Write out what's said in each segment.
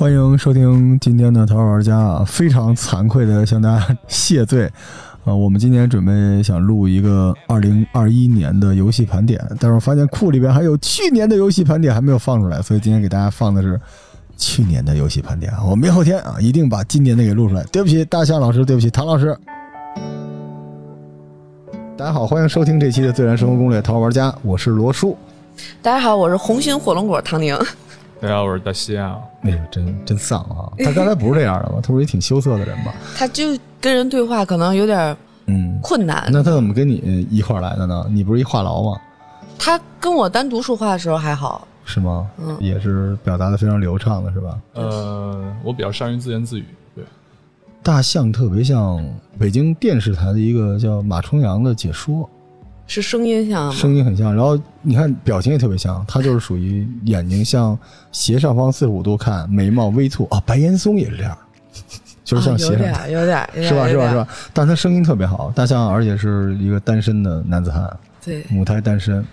欢迎收听今天的《头号玩家》啊！非常惭愧的向大家谢罪，啊，我们今天准备想录一个二零二一年的游戏盘点，但是我发现库里边还有去年的游戏盘点还没有放出来，所以今天给大家放的是去年的游戏盘点！我明后天啊一定把今年的给录出来。对不起，大象老师，对不起，唐老师。大家好，欢迎收听这期的《自然生活攻略》《头号玩家》，我是罗叔。大家好，我是红心火龙果唐宁。大家好，我是大西啊。哎呦，真真丧啊！他刚才不是这样的吗？他不是一挺羞涩的人吗？他就跟人对话可能有点嗯，困难。那他怎么跟你一块儿来的呢？你不是一话痨吗？他跟我单独说话的时候还好，是吗？嗯也是表达的非常流畅的，是吧？呃，我比较善于自言自语，对，大象特别像北京电视台的一个叫马重阳的解说，是声音像？声音很像，然后你看表情也特别像，他就是属于眼睛向斜上方四十五度看，眉毛微蹙啊。白岩松也是这样，就是像斜上点有点有点是吧？是吧？是吧？但他声音特别好，大象而且是一个单身的男子汉，对，母胎单身，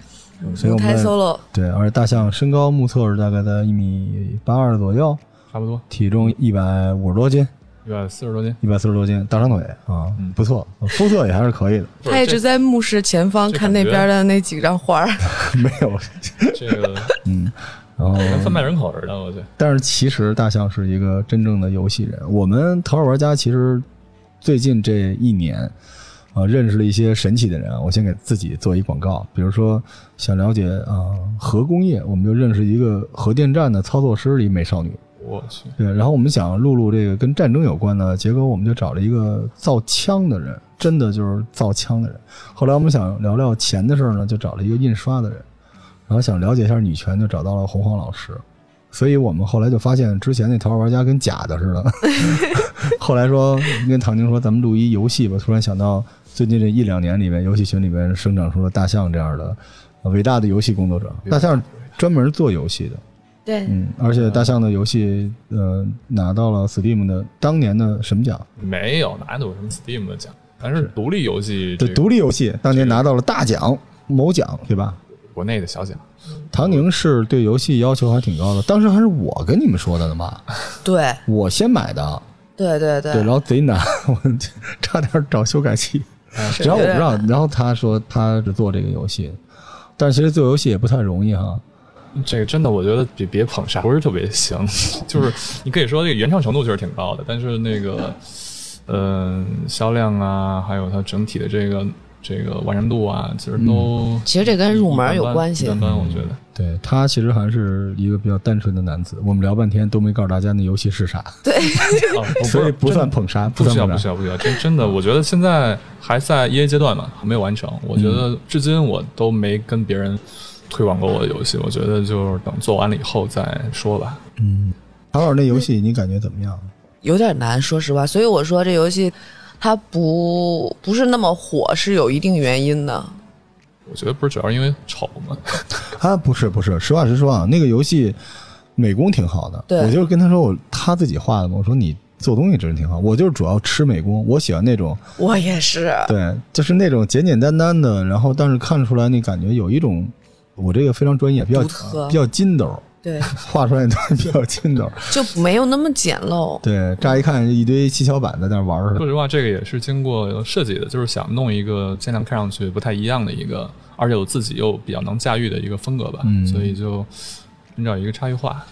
所以我舞台们 solo 对，而且大象身高目测是大概在一米八二左右，差不多体重一百五十多斤，一百四十多斤。一百四十多斤，大长腿啊，嗯不错，肤色也还是可以的，他一直在目视前方看那边的那几张画儿。没有，这这个嗯，然后跟贩卖人口似的，我觉得。但是其实大象是一个真正的游戏人。我们头号玩家其实最近这一年，啊、认识了一些神奇的人啊。我先给自己做一广告，比如说想了解啊、核工业，我们就认识一个核电站的操作师，一美少女。我去，对，然后我们想录录这个跟战争有关的，结果我们就找了一个造枪的人，真的就是造枪的人。后来我们想聊聊钱的事儿呢，就找了一个印刷的人，然后想了解一下女权，就找到了洪荒老师。所以我们后来就发现，之前那头号玩家跟假的似的。后来说跟唐宁说，咱们录一游戏吧。突然想到，最近这一两年里面，游戏群里面生长出了大象这样的呃伟大的游戏工作者。大象专门做游戏的，对，嗯，而且大象的游戏，呃，拿到了 Steam 的当年的什么奖？没有哪有什么 Steam 的奖，但是独立游戏，对，这个独立游戏当年拿到了大奖，某奖，对吧？国内的小奖。唐宁是对游戏要求还挺高的，当时还是我跟你们说的呢吧，对。我先买的，对对对，然后贼难，我差点找修改器，是。然后我不知道然后他说他是做这个游戏，但是其实做游戏也不太容易哈，这个真的，我觉得别别捧杀，不是特别行。就是你可以说这个原创程度确实挺高的，但是那个，呃，销量啊，还有它整体的这个这个完善度啊，其实都其实这跟入门有关系一般般，我觉得。对他其实还是一个比较单纯的男子，我们聊半天都没告诉大家那游戏是啥，啊，我所以不算捧杀，不需要。不需要，不需要。真真的，我觉得现在还在 EA 阶段嘛，还没有完成。我觉得至今我都没跟别人推广过我的游戏，我觉得就是等做完了以后再说吧。嗯，唐老师那游戏你感觉怎么样？有点难，说实话。所以我说这游戏它不不是那么火，是有一定原因的。我觉得不是主要是因为丑吗，啊，不是不是，实话实说啊，那个游戏美工挺好的。对我就是跟他说我他自己画的嘛，我说你做东西真是挺好。我就是主要吃美工，我喜欢那种我也是，对，就是那种简简单单的，然后但是看出来你感觉有一种我这个非常专业，比较特比较筋斗，对，画出来的东 西比较筋斗。就没有那么简陋。对，乍一看一堆七巧板在那玩儿。说实话，这个也是经过设计的，就是想弄一个尽量看上去不太一样的一个，而且我自己又比较能驾驭的一个风格吧，嗯所以就寻找一个差异化。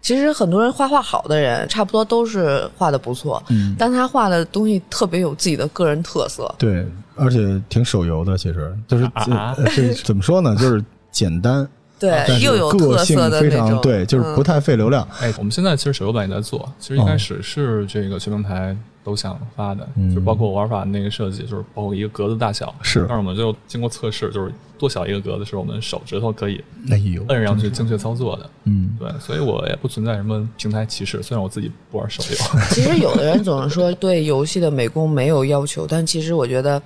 其实很多人画画好的人，差不多都是画的不错，嗯，但他画的东西特别有自己的个人特色。对，而且挺手游的，其实就是啊啊 呃是怎么说呢？就是简单，对但，是又有个性特色的非那种，常对，就是不嗯太费流量。哎，我们现在其实手游版也在做，其实一开始是这个全平台都想发的，嗯就包括玩法那个设计，就是包括一个格子大小，是但是我们就经过测试，就是多小一个格子是我们手指头可以摁上去精确操作的。嗯，对，所以我也不存在什么平台歧视，虽然我自己不玩手游。其实有的人总是说对游戏的美工没有要求，但其实我觉得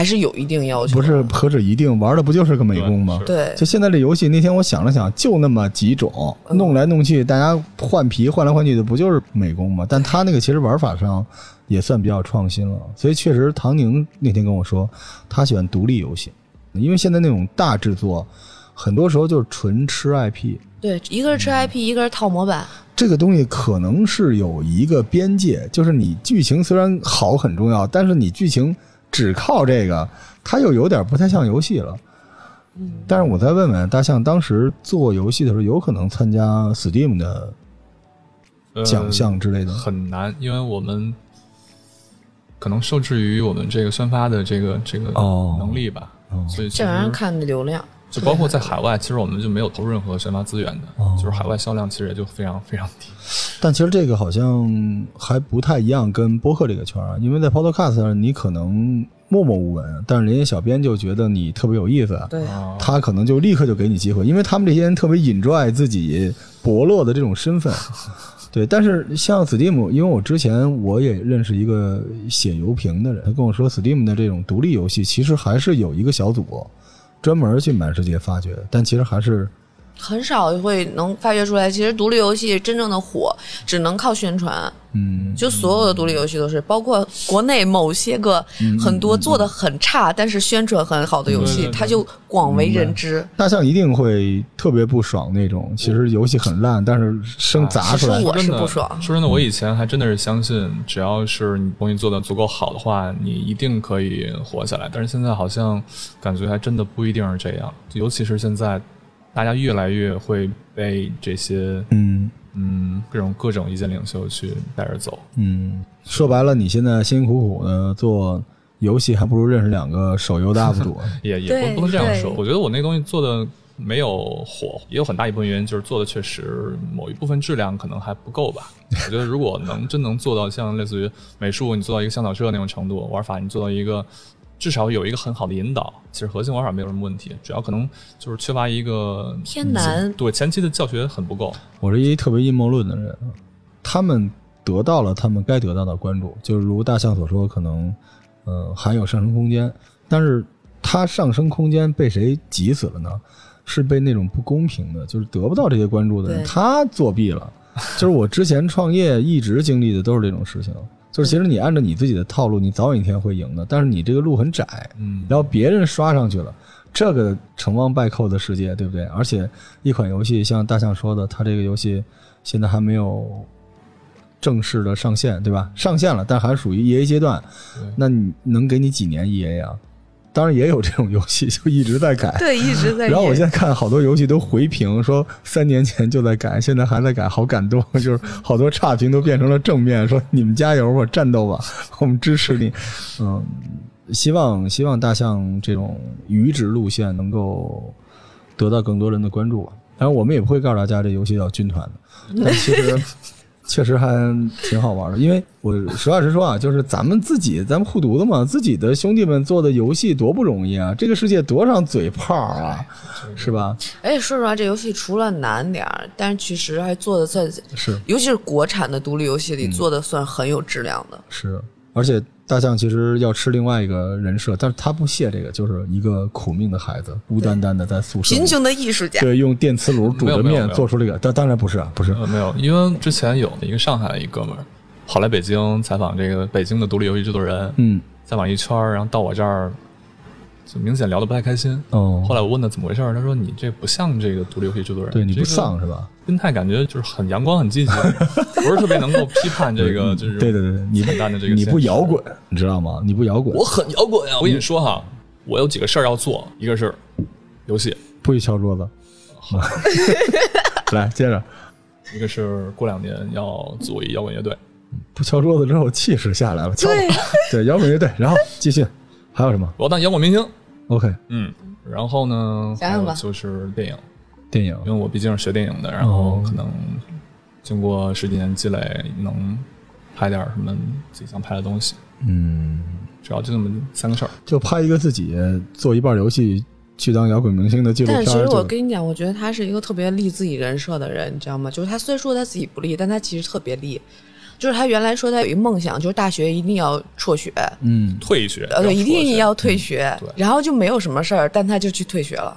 还是有一定要求。不是，何止一定玩的不就是个美工吗？对对，就现在这游戏，那天我想了想，就那么几种，嗯弄来弄去，大家换皮换来换去的，不就是美工吗？但他那个其实玩法上也算比较创新了，所以确实，唐宁那天跟我说，他喜欢独立游戏，因为现在那种大制作，很多时候就是纯吃 IP，对，一个是吃 IP，一个是套模板。这个东西可能是有一个边界，就是你剧情虽然好很重要，但是你剧情只靠这个，它又有点不太像游戏了。但是我再问问大象，当时做游戏的时候，有可能参加 Steam 的呃奖项之类的？很难，因为我们可能受制于我们这个宣发的这个这个哦能力吧，哦所以其这玩意儿看流量，就包括在海外，其实我们就没有投入任何宣发资源的，哦就是海外销量其实也就非常非常低。但其实这个好像还不太一样，跟播客这个圈儿啊，因为在 Podcast 上你可能默默无闻，但是人家小编就觉得你特别有意思，对，啊，他可能就立刻就给你机会，因为他们这些人特别 enjoy 自己伯乐的这种身份。对，但是像 Steam，因为我之前我也认识一个写游评的人，他跟我说，Steam 的这种独立游戏其实还是有一个小组专门去满世界发掘，但其实还是很少会能发掘出来。其实独立游戏真正的火，只能靠宣传。嗯，就所有的独立游戏都是，包括国内某些个很多做的很差，但是宣传很好的游戏，它就广为人知。大象一定会特别不爽那种，其实游戏很烂，但是生砸出来是，我是不爽说真的，我以前还真的是相信，只要是你东西做的足够好的话，你一定可以活下来。但是现在好像感觉还真的不一定是这样，尤其是现在，大家越来越会被这些嗯嗯各种各种意见领袖去带着走。嗯，说白了，你现在辛辛苦苦的做游戏，还不如认识两个手游的 UP 主。也也对不不能这样说。我觉得我那东西做的没有火，也有很大一部分原因就是做的确实某一部分质量可能还不够吧。我觉得如果能真能做到像类似于美术，你做到一个向导社那种程度，玩法你做到一个至少有一个很好的引导，其实核心玩法没有什么问题，主要可能就是缺乏一个偏难对前期的教学很不够。我是一特别阴谋论的人，他们得到了他们该得到的关注，就是如大象所说，可能呃还有上升空间，但是它上升空间被谁挤死了呢？是被那种不公平的，就是得不到这些关注的人，他作弊了。就是我之前创业一直经历的都是这种事情，就是其实你按照你自己的套路，你早晚一天会赢的，但是你这个路很窄，嗯，然后别人刷上去了，这个成王败寇的世界，对不对？而且一款游戏像大象说的，它这个游戏现在还没有正式的上线，对吧？上线了，但还属于 EA 阶段，那你能给你几年 EA 啊？当然也有这种游戏就一直在改。对，一直在然后我现在看好多游戏都回评说三年前就在改，现在还在改，好感动。就是好多差评都变成了正面，说你们加油吧，战斗吧，我们支持你。嗯，希望希望大象这种愚直路线能够得到更多人的关注吧。当然，我们也不会告诉大家这游戏叫军团的，但其实确实还挺好玩的。因为我实话实说啊，就是咱们自己，咱们护犊子嘛，自己的兄弟们做的游戏多不容易啊！这个世界多少嘴炮啊，是吧？而且说实话，这游戏除了难点儿，但是其实还做的在，是尤其是国产的独立游戏嗯里做的算很有质量的。是，而且大象其实要吃另外一个人设，但是他不屑这个，就是一个苦命的孩子，孤单单的在宿舍里贫穷的艺术家，对，用电磁炉煮着面做出这个，但当然不是啊，不是，呃，没有，因为之前有一个上海的一哥们儿跑来北京采访这个北京的独立游戏制作人，嗯，采访一圈儿，然后到我这儿就明显聊得不太开心。哦，后来我问他怎么回事儿，他说你这不像这个独立游戏制作人，对你不这个丧是吧？心态感觉就是很阳光、很积极，不是特别能够批判这个就是对对对对，你很淡的这个你不摇滚，你知道吗？你不摇滚，我很摇滚呀！我跟你说哈，我有几个事儿要做，一个是游戏，不许敲桌子。来，接着一个是过两年要组一摇滚乐队。不敲桌子之后气势下来了，敲吧 对摇滚乐队，然后继续，还有什么我要当摇滚明星。？OK，嗯，然后呢，想想吧还有就是电影，电影因为我毕竟是学电影的，然后哦可能经过十几年积累，能拍点什么自己想拍的东西。嗯，主要就这么三个事儿。就拍一个自己做一半游戏去当摇滚明星的纪录片，但其实我跟你讲，我觉得他是一个特别立自己人设的人，你知道吗？就是他虽说他自己不立，但他其实特别立。就是他原来说他有一个梦想，就是大学一定要辍学，嗯，退学，呃，对，一定要要退学，对然后就没有什么事儿，但他就去退学了。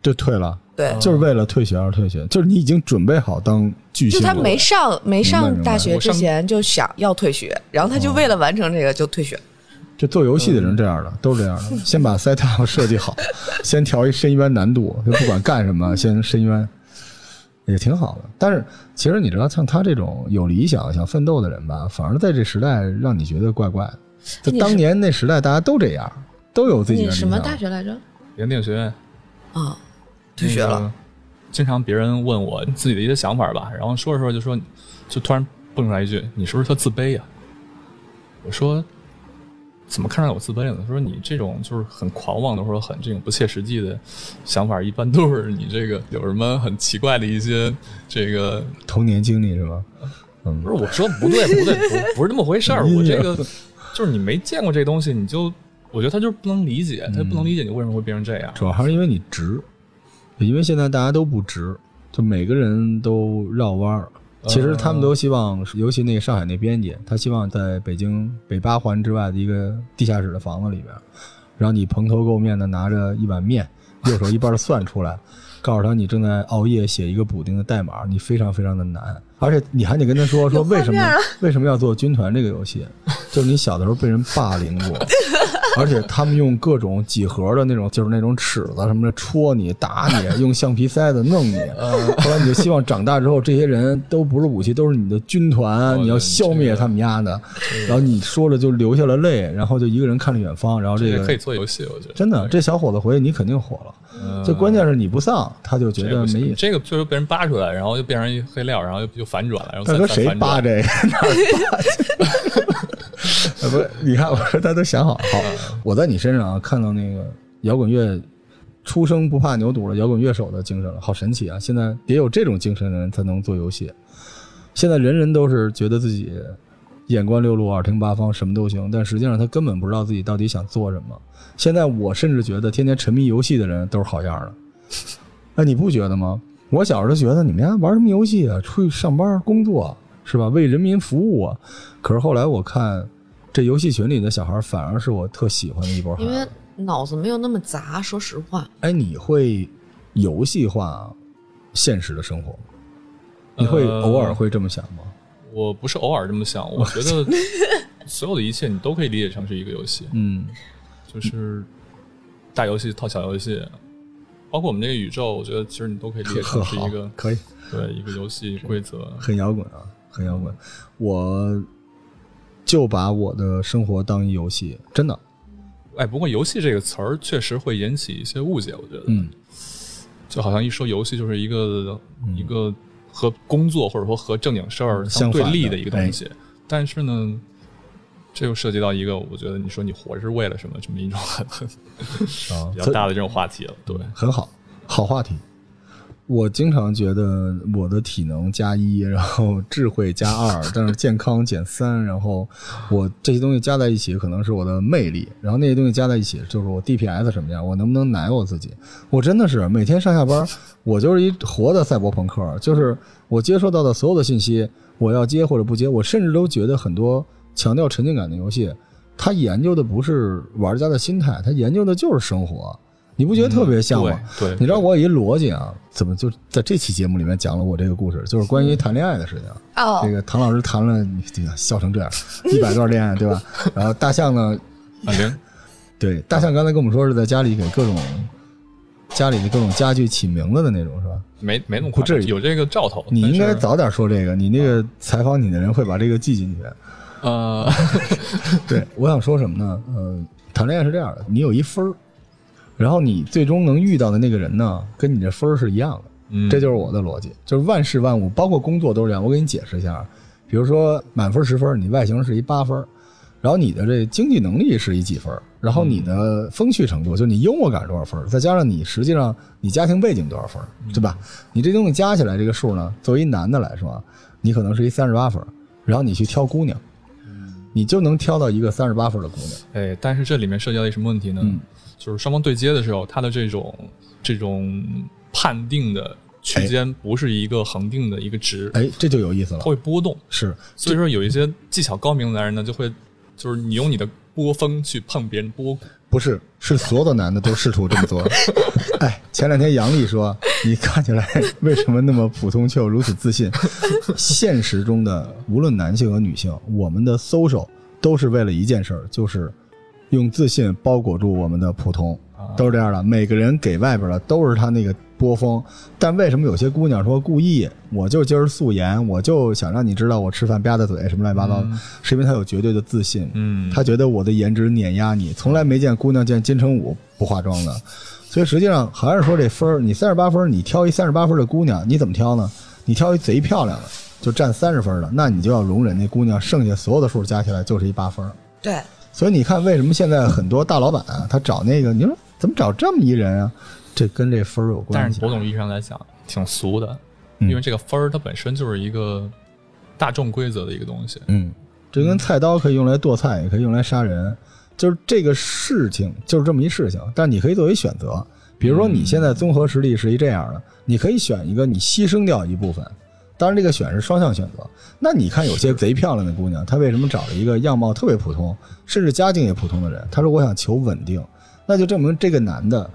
就退了。对，就是为了退学而退学，就是你已经准备好当巨星。就他没上没上大学之前就想要退学，然后他就为了完成这个就退学。就做游戏的人这样的，都是这样的。先把 setup 设计好，先调一深渊难度，就不管干什么，先深渊。也挺好的。但是其实你知道，像他这种有理想、想奋斗的人吧，反而在这时代让你觉得怪怪的。就当年那时代，大家都这样，都有自己的理想。你什么大学来着？联电学院啊，退学了。那个经常别人问我自己的一些想法吧，然后说着说着就说，就突然蹦出来一句：“你是不是特自卑呀、我说：“怎么看出来我自卑了呢？”他说：“你这种就是很狂妄的或者很这种不切实际的想法，一般都是你这个有什么很奇怪的一些这个童年经历是吧？嗯不，是我说不对不对，不不是那么回事儿。我这个就是你没见过这东西，你就我觉得他就是不能理解，他不能理解你为什么会变成这样。主要还是因为你直，因为现在大家都不直，就每个人都绕弯儿。其实他们都希望，尤其那个上海那编辑，他希望在北京北八环之外的一个地下室的房子里边，然后你蓬头垢面的拿着一碗面，右手一半的蒜出来，告诉他你正在熬夜写一个补丁的代码，你非常非常的难，而且你还得跟他说说为什么为什么要做军团这个游戏，就是你小的时候被人霸凌过，而且他们用各种几何的那种，就是那种尺子什么的戳你、打你，用橡皮塞子弄你。后来你就希望长大之后，这些人都不是武器，都是你的军团，你要消灭他们家的。然后你说着就流下了泪，然后就一个人看着远方，然后这个可以做游戏，我觉得真的，这小伙子回去你肯定火了。嗯就关键是你不丧，他就觉得没意思。这个最后被人扒出来，然后又变成一黑料，然后又又反转了，然后再大哥，谁扒这个？哪儿扒这个？呃不，你看，我说他都想好。好，我在你身上啊看到那个摇滚乐出生不怕牛犊的摇滚乐手的精神了，好神奇啊！现在得有这种精神的人才能做游戏。现在人人都是觉得自己眼观六路、耳听八方，什么都行，但实际上他根本不知道自己到底想做什么。现在我甚至觉得天天沉迷游戏的人都是好样的。哎，你不觉得吗？我小时候觉得你们家玩什么游戏啊？出去上班工作是吧？为人民服务啊！可是后来我看，这游戏群里的小孩反而是我特喜欢的一波孩因为。脑子没有那么杂，说实话。哎，你会游戏化现实的生活吗？你会呃偶尔会这么想吗？我不是偶尔这么想，我觉得 所有的一切你都可以理解成是一个游戏，嗯，就是大游戏套小游戏，包括我们这个宇宙，我觉得其实你都可以理解成是一个，可以，对一个游戏规则。很摇滚啊，很摇滚。我就把我的生活当一游戏，真的。哎，不过游戏这个词儿确实会引起一些误解，我觉得，嗯，就好像一说游戏就是一个、一个和工作或者说和正经事儿相对立的一个东西，但是呢，这又涉及到一个，我觉得你说你活着是为了什么这么一种很很啊比较大的这种话题了，对。很好，好话题。我经常觉得我的体能加一，然后智慧加二，但是健康减三，然后我这些东西加在一起可能是我的魅力，然后那些东西加在一起就是我 DPS 什么样，我能不能奶我自己？我真的是每天上下班，我就是一活的赛博朋克，就是我接收到的所有的信息，我要接或者不接，我甚至都觉得很多强调沉浸感的游戏，它研究的不是玩家的心态，它研究的就是生活。你不觉得特别像吗？对对你知道我有一逻辑啊，怎么就在这期节目里面讲了我这个故事，就是关于谈恋爱的事情。哦这个唐老师谈了，你笑成这样，一百段恋爱，对吧？然后大象呢，啊，零对，大象刚才跟我们说是在家里给各种家里的各种家具起名字的那种，是吧？没没那么夸张不至于有这个兆头。你应该早点说这个，你那个采访你的人会把这个记进去。呃，对，我想说什么呢？呃，谈恋爱是这样的，你有一分儿，然后你最终能遇到的那个人呢，跟你这分儿是一样的。嗯这就是我的逻辑，就是万事万物，包括工作都是这样。我给你解释一下，比如说满分十分，你外形是一八分，然后你的这经济能力是一几分，然后你的风趣程度，就你幽默感是多少分，再加上你实际上你家庭背景多少分，对吧？你这东西加起来这个数呢，作为一男的来说，你可能是一三十八分，然后你去挑姑娘，你就能挑到一个三十八分的姑娘。哎，但是这里面涉及到一什么问题呢？嗯就是双方对接的时候，它的这种这种判定的区间不是一个恒定的一个值，哎，这就有意思了它，会波动。是所以说，有一些技巧高明的男人呢，就会就是你用你的波峰去碰别人波。不是，是所有的男的都试图这么做。哎，前两天杨丽说，你看起来为什么那么普通却又如此自信？现实中的无论男性和女性，我们的 social 都是为了一件事儿，就是用自信包裹住我们的普通。都是这样的。每个人给外边的都是他那个波峰，但为什么有些姑娘说故意，我就今儿素颜，我就想让你知道我吃饭吧嗒嘴什么乱七八糟的，是因为她有绝对的自信，嗯，她觉得我的颜值碾压你，从来没见姑娘见金城武不化妆的，所以实际上还是说这分儿，你三十八分，你挑一三十八分的姑娘，你怎么挑呢？你挑一贼漂亮的，就占三十分的，那你就要容忍那姑娘剩下所有的数加起来就是一八分。对，所以你看，为什么现在很多大老板、啊、他找那个，你说怎么找这么一人啊？这跟这分儿有关系。但是某种意义上来讲，挺俗的，嗯因为这个分儿它本身就是一个大众规则的一个东西。嗯，这跟菜刀可以用来剁菜，也可以用来杀人，就是这个事情就是这么一事情，但你可以作为选择。比如说你现在综合实力是一这样的，你可以选一个你牺牲掉一部分，当然这个选是双向选择。那你看有些贼漂亮的姑娘，她为什么找了一个样貌特别普通，甚至家境也普通的人？她说我想求稳定，那就证明这个男的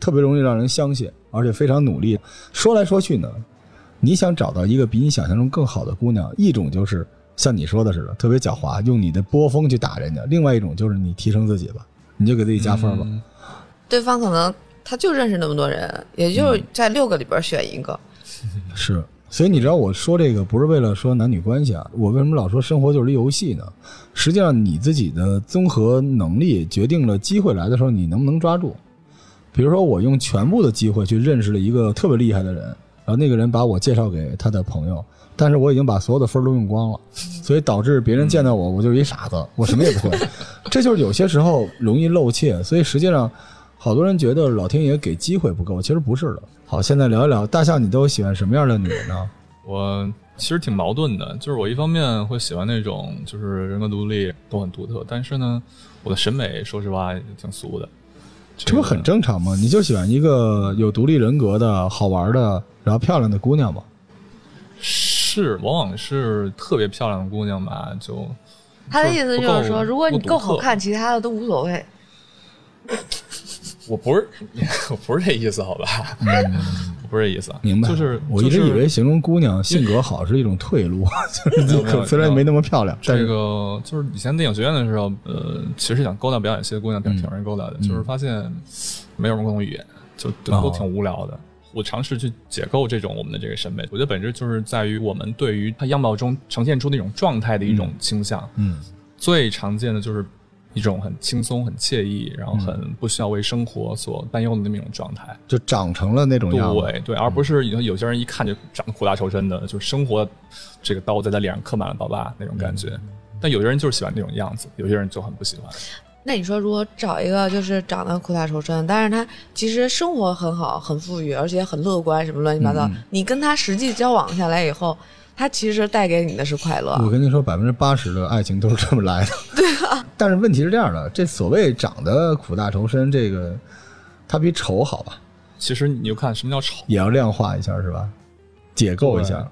特别容易让人相信，而且非常努力。说来说去呢，你想找到一个比你想象中更好的姑娘，一种就是像你说的似的，特别狡猾，用你的波峰去打人家；另外一种就是你提升自己吧，你就给自己加分吧。嗯对方可能他就认识那么多人，也就是在六个里边选一个。是，所以你知道我说这个不是为了说男女关系啊，我为什么老说生活就是一游戏呢？实际上你自己的综合能力决定了机会来的时候你能不能抓住。比如说我用全部的机会去认识了一个特别厉害的人，然后那个人把我介绍给他的朋友，但是我已经把所有的分儿都用光了，所以导致别人见到我我就是一傻子，我什么也不会。这就是有些时候容易露怯，所以实际上。好多人觉得老天爷给机会不够，其实不是的。好，现在聊一聊大象，你都喜欢什么样的女人呢？我其实挺矛盾的，就是我一方面会喜欢那种就是人格独立都很独特，但是呢，我的审美说实话挺俗的。这不很正常吗？你就喜欢一个有独立人格的好玩的，然后漂亮的姑娘吗？是，往往是特别漂亮的姑娘吧，就他的意思就是说，如果你够好看，其他的都无所谓。我不是 我不是这意思，好吧？我 不是这意思，嗯明白？就是我一直以为形容姑娘性格好是一种退路，就是虽然没那么漂亮，但这个就是以前电影学院的时候，呃，其实想勾搭表演系的姑娘挺挺容易勾搭的，就是发现没有什么共同语言，就都挺无聊的。我尝试去解构这种我们的这个审美，我觉得本质就是在于我们对于她样貌中呈现出那种状态的一种倾向。嗯最常见的就是一种很轻松、很惬意，然后很不需要为生活所担忧的那么一种状态。就长成了那种样子。对对，而不是有有些人一看就长得苦大仇深的，就是生活这个刀在他脸上刻满了刀疤那种感觉。但有些人就是喜欢那种样子，有些人就很不喜欢。那你说，如果找一个就是长得苦大仇深，但是他其实生活很好、很富裕，而且很乐观，什么乱七八糟，你跟他实际交往下来以后，他其实带给你的是快乐。我跟你说，百分之八十的爱情都是这么来的。对啊。但是问题是这样的，这所谓长得苦大仇深，这个它比丑好吧，其实你就看什么叫丑，也要量化一下是吧？解构一下。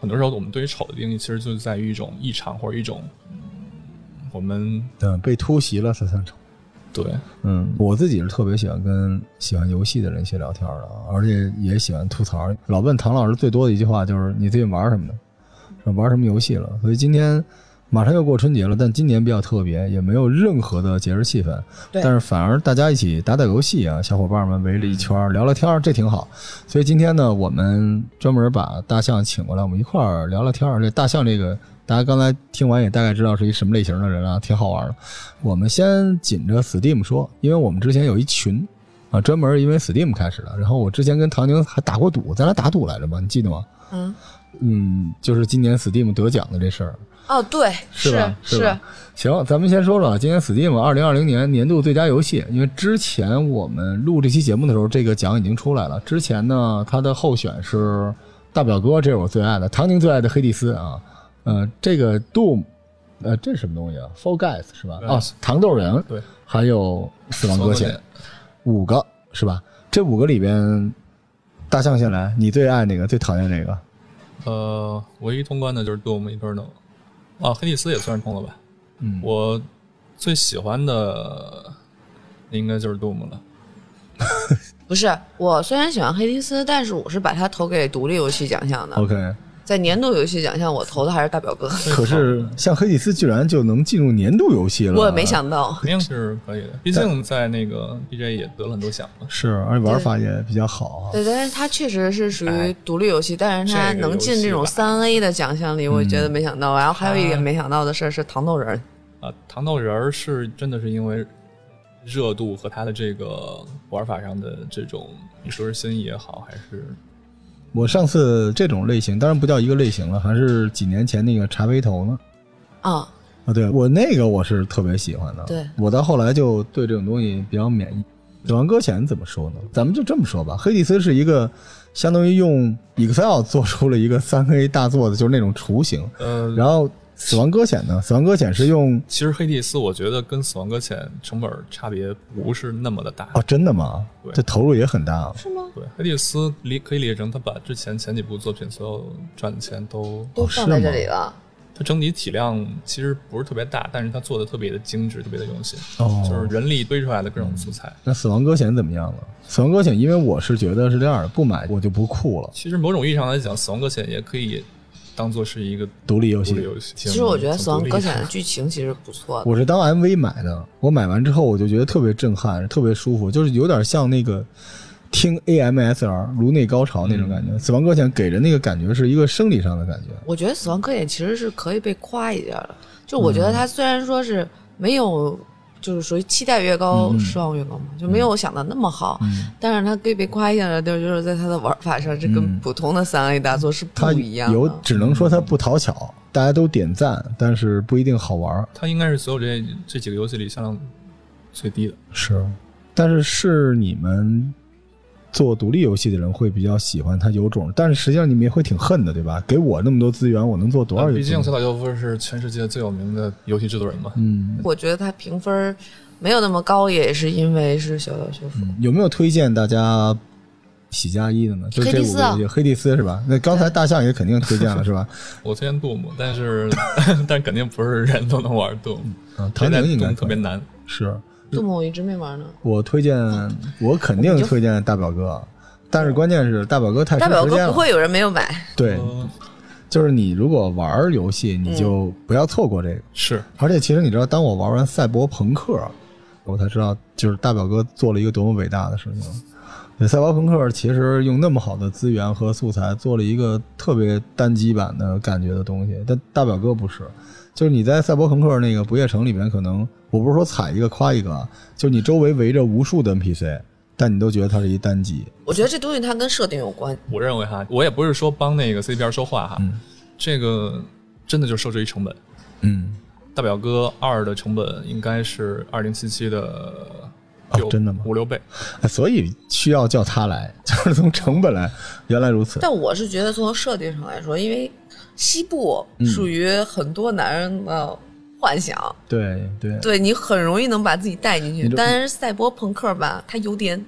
很多时候我们对于丑的定义，其实就在于一种异常或者一种嗯我们嗯，被突袭了才算丑。对嗯，我自己是特别喜欢跟喜欢游戏的人一起聊天的，啊而且也喜欢吐槽。老问唐老师最多的一句话就是：“你最近玩什么的？玩什么游戏了？”所以今天马上要过春节了，但今年比较特别，也没有任何的节日气氛，对但是反而大家一起打打游戏啊，小伙伴们围了一圈儿聊聊天儿，这挺好。所以今天呢，我们专门把大象请过来，我们一块儿聊聊天儿。这大象这个，大家刚才听完也大概知道是一什么类型的人啊，挺好玩的。我们先紧着 Steam 说，因为我们之前有一群啊，专门因为 Steam 开始的。然后我之前跟唐宁还打过赌，咱俩打赌来着吧？你记得吗？嗯，嗯，就是今年 Steam 得奖的这事儿。哦，对，是吧？是吧？行，咱们先说说今年 Steam 二零二零年年度最佳游戏，因为之前我们录这期节目的时候，这个奖已经出来了。之前呢，它的候选是大表哥，这是我最爱的，唐宁最爱的黑蒂斯啊。呃，这个 Doom，呃，这是什么东西啊？Fall Guys 是吧？对啊，糖豆人，对，还有死亡搁浅，五个是吧？这五个里边，大象先来，你最爱哪个？最讨厌哪个？呃，唯一通关的就是 Doom Eternal，啊，黑蒂斯也算是通了吧。嗯我最喜欢的应该就是 Doom 了。不是，我虽然喜欢黑蒂斯，但是我是把它投给独立游戏奖项的。OK，在年度游戏奖项，我投的还是大表哥。可是像黑蒂斯居然就能进入年度游戏了，我也没想到。肯定是可以的，毕竟在那个 BJ 也得了很多奖嘛。是，而且玩法也比较好啊。对，但是它确实是属于哎独立游戏，但是它能进这种三 A 的奖项里，我觉得没想到。然后还有一点没想到的事儿是糖豆人，啊，糖豆人儿是真的是因为热度和它的这个玩法上的这种，你说是新意也好，还是我上次这种类型当然不叫一个类型了，还是几年前那个茶杯头呢。啊，啊，对我那个我是特别喜欢的。对我到后来就对这种东西比较免疫。死亡搁浅怎么说呢？咱们就这么说吧，黑蒂斯是一个相当于用 Excel 做出了一个三 A 大作的，就是那种雏形。嗯，然后死亡搁浅呢？死亡搁浅是用其实黑帝斯我觉得跟死亡搁浅成本差别不是那么的大。哦，真的吗？对这投入也很大。是吗？对，黑帝斯理可以理解成他把之前前几部作品所有赚的钱都，都放在这里了。它整体体量其实不是特别大，但是它做的特别的精致，特别的用心，哦，就是人力堆出来的各种素材。那死亡搁浅怎么样了？死亡搁浅，因为我是觉得是这样的，不买我就不酷了。其实某种意义上来讲，死亡搁浅也可以当做是一个独立游戏游戏。其实我觉得《死亡搁浅》的剧情其实不错的。我是当 MV 买的，我买完之后我就觉得特别震撼，特别舒服，就是有点像那个听 AMSR 颅内高潮那种感觉。死亡搁浅给人那个感觉是一个生理上的感觉。我觉得《死亡搁浅》其实是可以被夸一下的。就我觉得它虽然说是没有，就是属于期待越高、嗯失望越高嘛，就没有我想的那么好。嗯，但是它可以被夸一下的地儿，就是在它的玩法上，这跟嗯普通的三 A 大作是它不一样有。只能说它不讨巧，大家都点赞，但是不一定好玩。它应该是所有这这几个游戏里销量最低的。是，但是是你们做独立游戏的人会比较喜欢它有种，但是实际上你们也会挺恨的，对吧？给我那么多资源，我能做多少游戏？毕竟小岛秀夫是全世界最有名的游戏制作人嘛。嗯，我觉得他评分没有那么高，也是因为是小岛秀夫。有没有推荐大家喜加一的呢？就这五个游戏，黑蒂斯是吧？那刚才大象也肯定推荐了是吧？我推荐杜姆，但是 但肯定不是人都能玩杜姆，啊，唐宁应该特别难。是杜牧我一直没玩呢，我推荐，我肯定推荐大表哥，但是关键是大表哥太大表长时间了。哥不会有人没有买。对，呃就是你如果玩游戏，你就不要错过这个。是而且其实你知道，当我玩完赛博朋克，我才知道，就是大表哥做了一个多么伟大的事情。赛博朋克其实用那么好的资源和素材做了一个特别单机版的感觉的东西，但大表哥不是。就是你在赛博朋克那个不夜城里面，可能我不是说踩一个夸一个啊，就你周围围着无数的 NPC，但你都觉得它是一单机。我觉得这东西它跟设定有关。我认为哈，我也不是说帮那个 CDPR 说话哈，嗯这个真的就受制于成本。嗯，大表哥二的成本应该是二零七七的六、哦真的吗五六倍。哎所以需要叫他来，就是从成本来，原来如此。但我是觉得从设定上来说，因为西部嗯属于很多男人的幻想，对对，对你很容易能把自己带进去。但是赛博朋克吧，它有点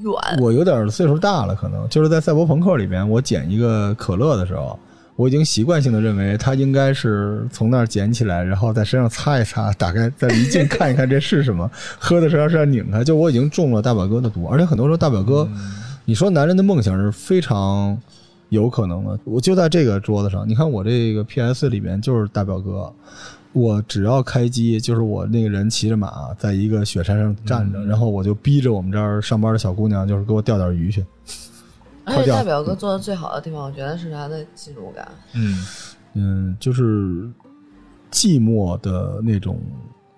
远。我有点岁数大了，可能就是在赛博朋克里边，我捡一个可乐的时候，我已经习惯性的认为它应该是从那儿捡起来，然后在身上擦一擦，打开再离近看一看这是什么，喝的时候是要拧开。就我已经中了大表哥的毒，而且很多时候大表哥，你说男人的梦想是非常有可能的。我就在这个桌子上，你看我这个 PS 里面就是大表哥。我只要开机，就是我那个人骑着马，在一个雪山上站着，然后我就逼着我们这儿上班的小姑娘，就是给我钓点鱼去。而且大表哥做的最好的地方，我觉得是他的进入感。嗯，嗯，就是寂寞的那种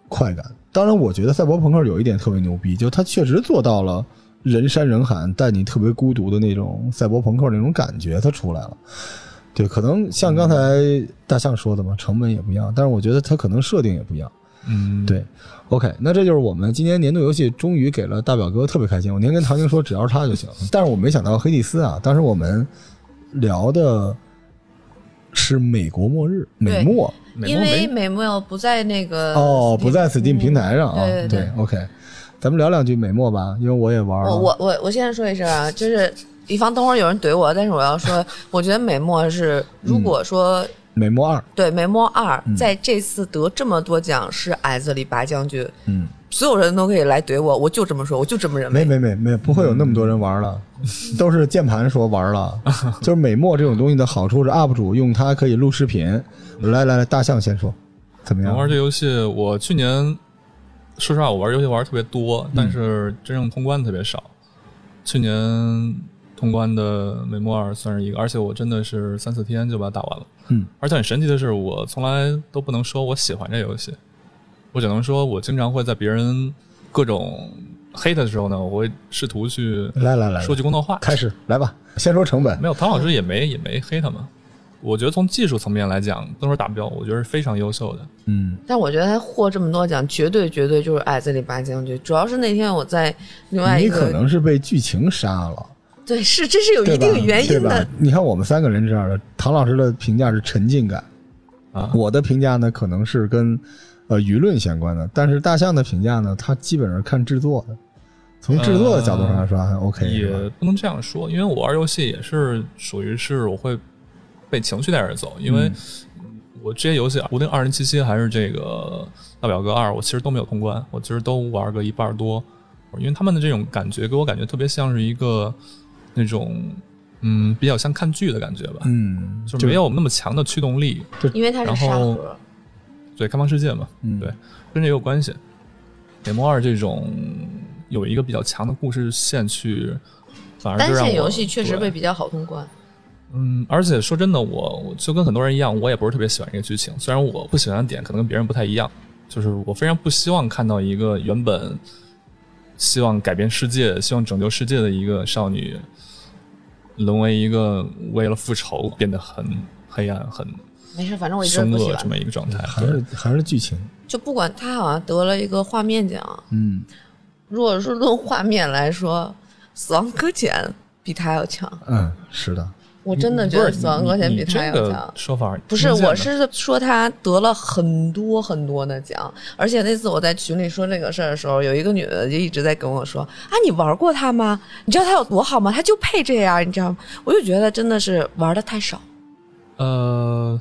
快感。当然，我觉得赛博朋克有一点特别牛逼，就他确实做到了人山人海，但你特别孤独的那种赛博朋克那种感觉，它出来了。对，可能像刚才大象说的嘛，成本也不一样，但是我觉得它可能设定也不一样。嗯，对，OK，那这就是我们今年年度游戏终于给了大表哥，特别开心。我那天跟唐宁说，只要是他就行。但是我没想到黑蒂斯啊，当时我们聊的是美国末日，美末因为美末不在那个哦，不在 Steam 平台上啊。对对对 o k 咱们聊两句美墨吧，因为我也玩了。我我我现在说一声啊，就是以防等会儿有人怼我，但是我要说，我觉得美墨是，如果说、美墨二，对美墨二、嗯在这次得这么多奖，是矮子里拔将军，嗯，所有人都可以来怼我，我就这么说，我就这么认为。没没没没，不会有那么多人玩了，都是键盘说玩了。就是美墨这种东西的好处是 UP 主用它可以录视频。来来来，大象先说，怎么样？玩这游戏，我去年说实话，我玩游戏玩特别多，但是真正通关特别少。去年通关的美墨二算是一个，而且我真的是三四天就把它打完了。嗯，而且很神奇的是，我从来都不能说我喜欢这游戏，我只能说我经常会在别人各种黑他的时候呢，我会试图去来来来说句公道话。开始来吧，先说成本。没有，唐老师也没也没黑他们。我觉得从技术层面来讲，不能说达标，我觉得是非常优秀的。嗯，但我觉得他获这么多奖，绝对绝对就是矮子里拔将军。主要是那天我在另外一个你，可能是被剧情杀了，对，是这是有一定原因的。？你看我们三个人这样的，唐老师的评价是沉浸感，啊我的评价呢可能是跟呃舆论相关的，但是大象的评价呢，他基本上看制作的，从制作的角度上来说还 OK，、也不能这样说，因为我玩游戏也是属于是我会被情绪带着走，因为我这些游戏，无论二零七七还是这个大表哥二，我其实都没有通关，我其实都玩个一半多，因为他们的这种感觉给我感觉特别像是一个那种嗯比较像看剧的感觉吧，嗯，就是没有那么强的驱动力，因为它是沙盒，对开放世界嘛，嗯对，跟这也有关系。美墨二这种有一个比较强的故事线去，反而单线游戏确实会比较好通关。嗯，而且说真的，我我就跟很多人一样，我也不是特别喜欢这个剧情。虽然我不喜欢的点可能跟别人不太一样，就是我非常不希望看到一个原本希望改变世界、希望拯救世界的一个少女，沦为一个为了复仇变得很黑暗、很没事，反正我一直凶恶这不喜欢。么一个状态。还是还是剧情，就不管他好像得了一个画面奖，嗯，如果是论画面来说，《死亡搁浅》比他要强。嗯，是的，我真的觉得《死亡搁浅》比他要强。说法不是，我是说他得了很多很多的奖，而且那次我在群里说这个事儿的时候，有一个女的就一直在跟我说：“啊，你玩过他吗？你知道他有多好吗？他就配这样，你知道吗？”我就觉得真的是玩的太少。呃，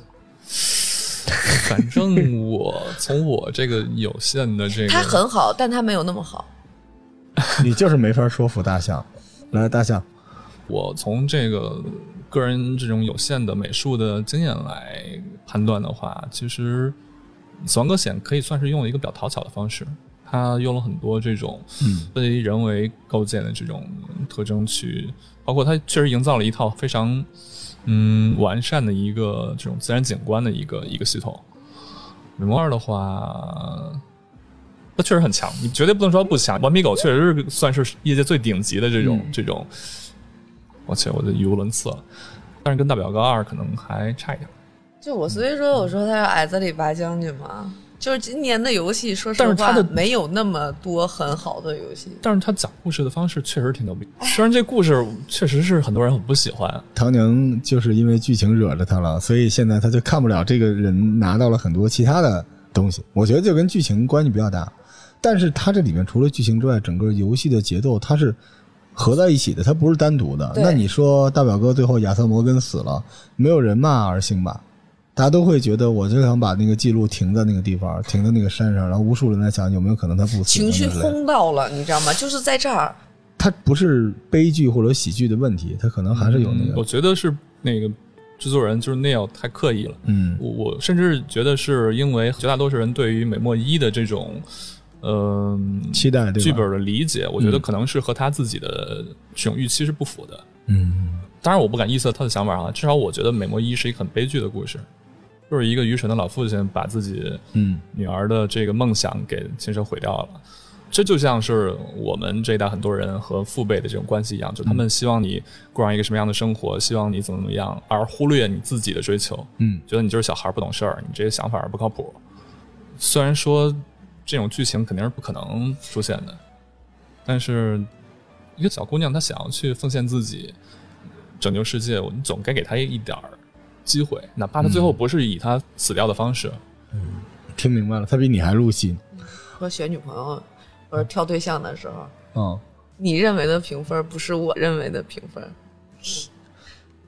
反正我从我这个有限的这个，他很好，但他没有那么好。你就是没法说服大象。来，大象，我从这个个人这种有限的美术的经验来判断的话，其实《死亡搁浅》可以算是用了一个比较讨巧的方式，它用了很多这种嗯被人为构建的这种特征去，包括它确实营造了一套非常嗯完善的一个这种自然景观的一个一个系统。美墨二的话，它确实很强，你绝对不能说不强。顽皮狗确实是算是业界最顶级的这种、嗯这种，我去，我就语无伦次了。但是跟大表哥二可能还差一点。就我所以说，我说他是矮子里拔将军嘛。就是今年的游戏，说实话但是他的没有那么多很好的游戏。但是他讲故事的方式确实挺牛逼，虽然这故事确实是很多人很不喜欢，唐宁就是因为剧情惹着他了，所以现在他就看不了这个人拿到了很多其他的东西。我觉得就跟剧情关系比较大，但是他这里面除了剧情之外，整个游戏的节奏它是合在一起的，它不是单独的。那你说大表哥最后亚瑟摩根死了，没有人骂而星吧？大家都会觉得，我就想把那个记录停在那个地方，停在那个山上，然后无数人在想有没有可能他不死情绪轰到了，你知道吗？就是在这儿，它不是悲剧或者喜剧的问题，它可能还是有那嗯我，觉得是那个制作人就是 Neil 太刻意了。嗯我我甚至觉得是因为绝大多数人对于美墨一的这种，呃，期待剧本的理解，我觉得可能是和他自己的这种预期是不符的。嗯当然，我不敢臆测他的想法啊，至少我觉得美墨一是一个很悲剧的故事，就是一个愚蠢的老父亲把自己嗯女儿的这个梦想给亲手毁掉了。这就像是我们这一代很多人和父辈的这种关系一样，就他们希望你过上一个什么样的生活，希望你怎么怎么样，而忽略你自己的追求。嗯觉得你就是小孩不懂事儿，你这些想法儿不靠谱。虽然说这种剧情肯定是不可能出现的，但是一个小姑娘她想要去奉献自己，拯救世界，我们总该给她一点儿机会，哪怕她最后不是以她死掉的方式。听明白了，她比你还入戏。和选女朋友或者挑对象的时候，嗯，你认为的评分不是我认为的评分，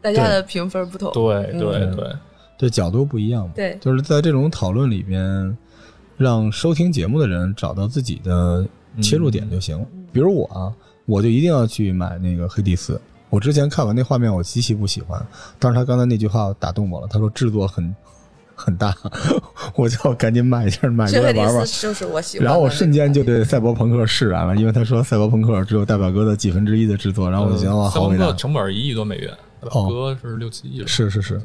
大家的评分不同。对对嗯对，对，角度不一样嘛。对就是在这种讨论里边，让收听节目的人找到自己的切入点就行。比如我啊，我就一定要去买那个黑帝斯。我之前看完那画面，我极其不喜欢，但是他刚才那句话打动我了，他说制作很 很大，我就要赶紧买一下，买过来玩玩。就是我喜。然后我瞬间就对赛博朋克释然了，因为他说赛博朋克只有大表哥的几分之一的制作，然后我就觉得哇，好伟大赛博朋克。成本一亿多美元，哦哥是六七亿了。是是是。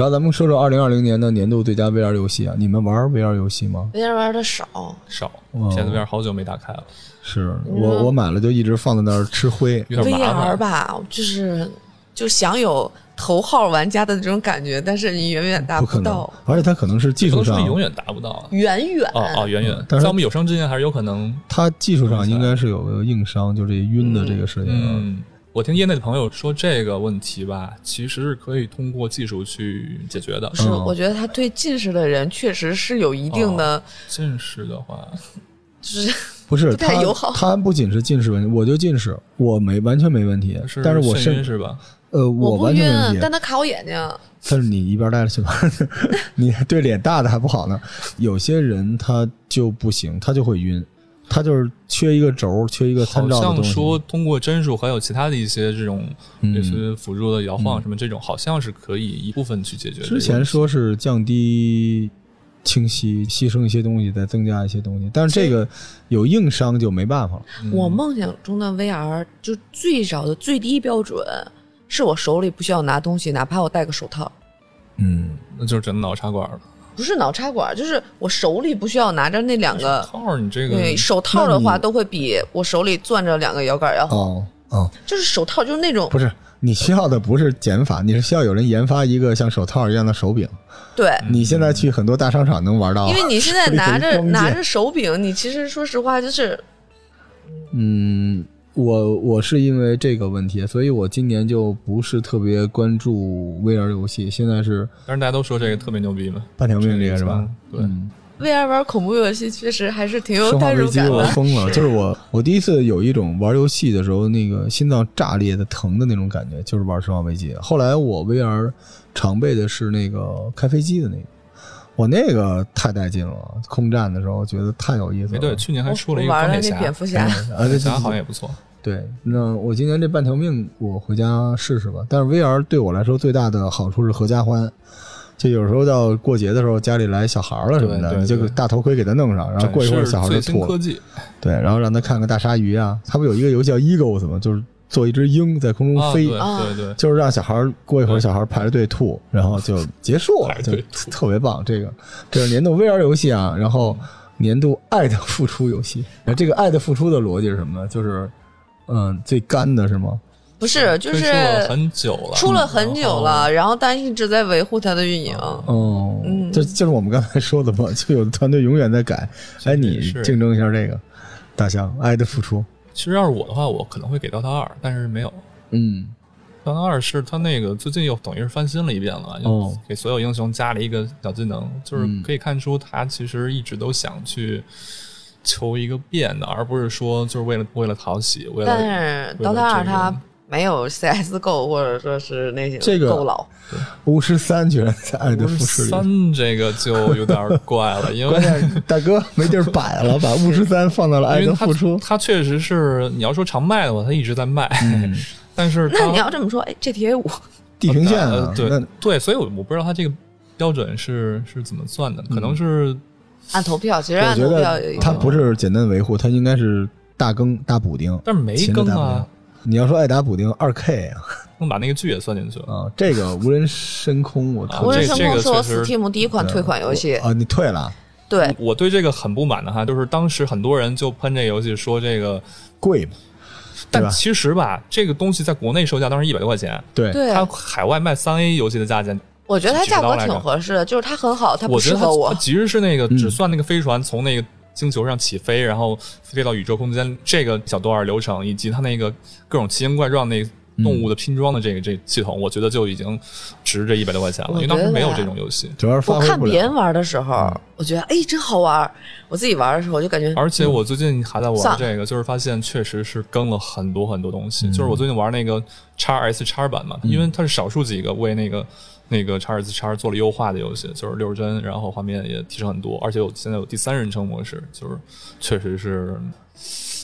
然后咱们说说二零二零年的年度最佳 VR 游戏啊，你们玩 VR 游戏吗？？VR 玩的少，少哦，PSVR 好久没打开了，是我我买了就一直放在那儿吃灰。VR。吧，就是就想有头号玩家的这种感觉，但是你远远达不可能到，，而且它可能是技术上，永远达不到啊。远远哦哦，远远，但是在我们有生之年还是有可能。它技术上应该是有个硬伤，就这晕的这个事情。嗯，我听业内的朋友说这个问题吧，其实是可以通过技术去解决的。是，嗯我觉得他对近视的人确实是有一定的，近视的话，就是 不是不太友好他不仅是近视问题，我就近视，我没完全没问题，是但是我眩晕甚是吧？呃我我不晕完全没问，题但。他卡我眼睛。但是你一边待着去吧，你对脸大的还不好呢。有些人他就不行，他就会晕，他就是缺一个轴，缺一个参好像照的东西。说通过帧数还有其他的一些这种嗯类似辅助的摇晃什么这种，好像是可以一部分去解决。之前说是降低清晰，牺牲一些东西，再增加一些东西，但是这个有硬伤就没办法了。嗯我梦想中的 VR 就最少的最低标准是我手里不需要拿东西，哪怕我戴个手套，嗯，那就是真的脑插管了。不是脑插管，就是我手里不需要拿着那两个。套你这个对手套的话，都会比我手里攥着两个摇杆要好。哦哦，就是手套，就是那种不是，你需要的不是减法，你是需要有人研发一个像手套一样的手柄。对，你现在去很多大商场能玩到，因为你现在拿着拿着手柄，你其实说实话就是嗯，我我是因为这个问题，所以我今年就不是特别关注 VR 游戏，现在是但是大家都说这个特别牛逼嘛，半条命这个是吧？对，嗯，VR 玩恐怖游戏，确实还是挺有生化代危机我入感的。疯了，就是我我第一次有一种玩游戏的时候那个心脏炸裂的疼的那种感觉，就是玩生化危机。后来我 VR 常备的是那个开飞机的那个。我那个太带劲了，空战的时候觉得太有意思了。哎对，去年还出了一个我玩了那钢铁侠，蝙蝠侠，好像对也不错。对，那我今年这半条命我回家试试吧。但是 VR 对我来说最大的好处是合家欢，就有时候到过节的时候家里来小孩儿了什么的，对对你就对大头盔给他弄上，然后过一会儿小孩就吐了。科技，对，然后让他看看大鲨鱼啊，他不有一个游戏叫 Eagles 吗？就是做一只鹰在空中啊，飞。对啊对对，就是让小孩过一会儿，小孩排着队吐，然后就结束了，就 特别棒。这个这是年度 VR 游戏啊，然后年度爱的付出游戏。那这个爱的付出的逻辑是什么呢？就是嗯，最干的是吗？不是，就是出了很久了，出了很久然后了，然后但一直在维护它的运营。哦，嗯这就是我们刚才说的嘛，就有的团队永远在改。哎，你竞争一下这个大象爱的付出。其实要是我的话，我可能会给《DOTA 二》，但是没有。嗯，《DOTA 二》是它那个最近又等于是翻新了一遍了，哦。给所有英雄加了一个小技能，就是嗯。可以看出他其实一直都想去求一个变的，而不是说就是为了为了讨喜，为了但是为了 DOTA 二这个它没有 CSGO 或者说是那些这个够老。巫师三居然在爱的付出里。三这个就有点怪了，因为关键大哥没地儿摆了，把巫师三放到了爱因为它的付出。它确实是你要说常卖的话，它一直在卖，嗯，但是那你要这么说，哎，GTA 五地平线对对，所以我我不知道它这个标准是是怎么算的，可能是按投票，其实按投票得它不是简单维护，它应该是大更大补丁。但是没更啊丁，你要说爱达补丁二 K 啊，能把那个剧也算进去了。啊，这个无人深空我无人深空是我个确实 Steam 第一款退款游戏，啊，你退了，对，我对这个很不满的哈，就是当时很多人就喷这个游戏，说这个，贵嘛？但其实吧，这个东西在国内售价当时一百多块钱，对，它海外卖三 A 游戏的价钱，我觉得它价格挺合适的，就是它很好，它不我觉得它适合我。它。其实是那个嗯。只算那个飞船从那个星球上起飞，然后飞到宇宙空间这个小多尔流程，以及它那个各种奇形怪状那动物的拼装的这个这系统，我觉得就已经值这一百多块钱了，因为当时没有这种游戏。主要是我。看别人玩的时候，我觉得哎真好玩，我自己玩的时候我就感觉而且我最近还在玩这个，就是发现确实是更了很多很多东西。嗯就是我最近玩那个叉 S 叉版嘛，因为它是少数几个为那个那个叉尔斯查尔做了优化的游戏，就是六十帧，然后画面也提升很多，而且有现在有第三人称模式，就是确实是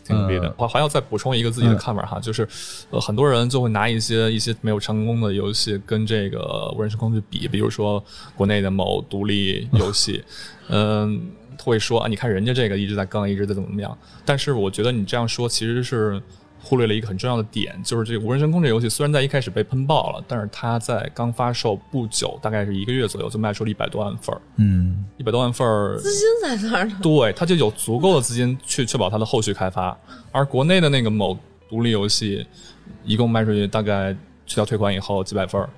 挺牛逼的。我还要再补充一个自己的看法哈，就是呃很多人就会拿一些一些没有成功的游戏跟这个无人时空去比，比如说国内的某独立游 戏，嗯。会说啊，你看人家这个一直在更，一直在怎么怎么样。但是我觉得你这样说其实是忽略了一个很重要的点，就是这个无人升空这游戏虽然在一开始被喷爆了，但是它在刚发售不久，大概是一个月左右就卖出了一百多万份儿。嗯，一百多万份儿，资金在那儿呢。对，它就有足够的资金去确保它的后续开发。而国内的那个某独立游戏，一共卖出去大概去掉退款以后几百份儿，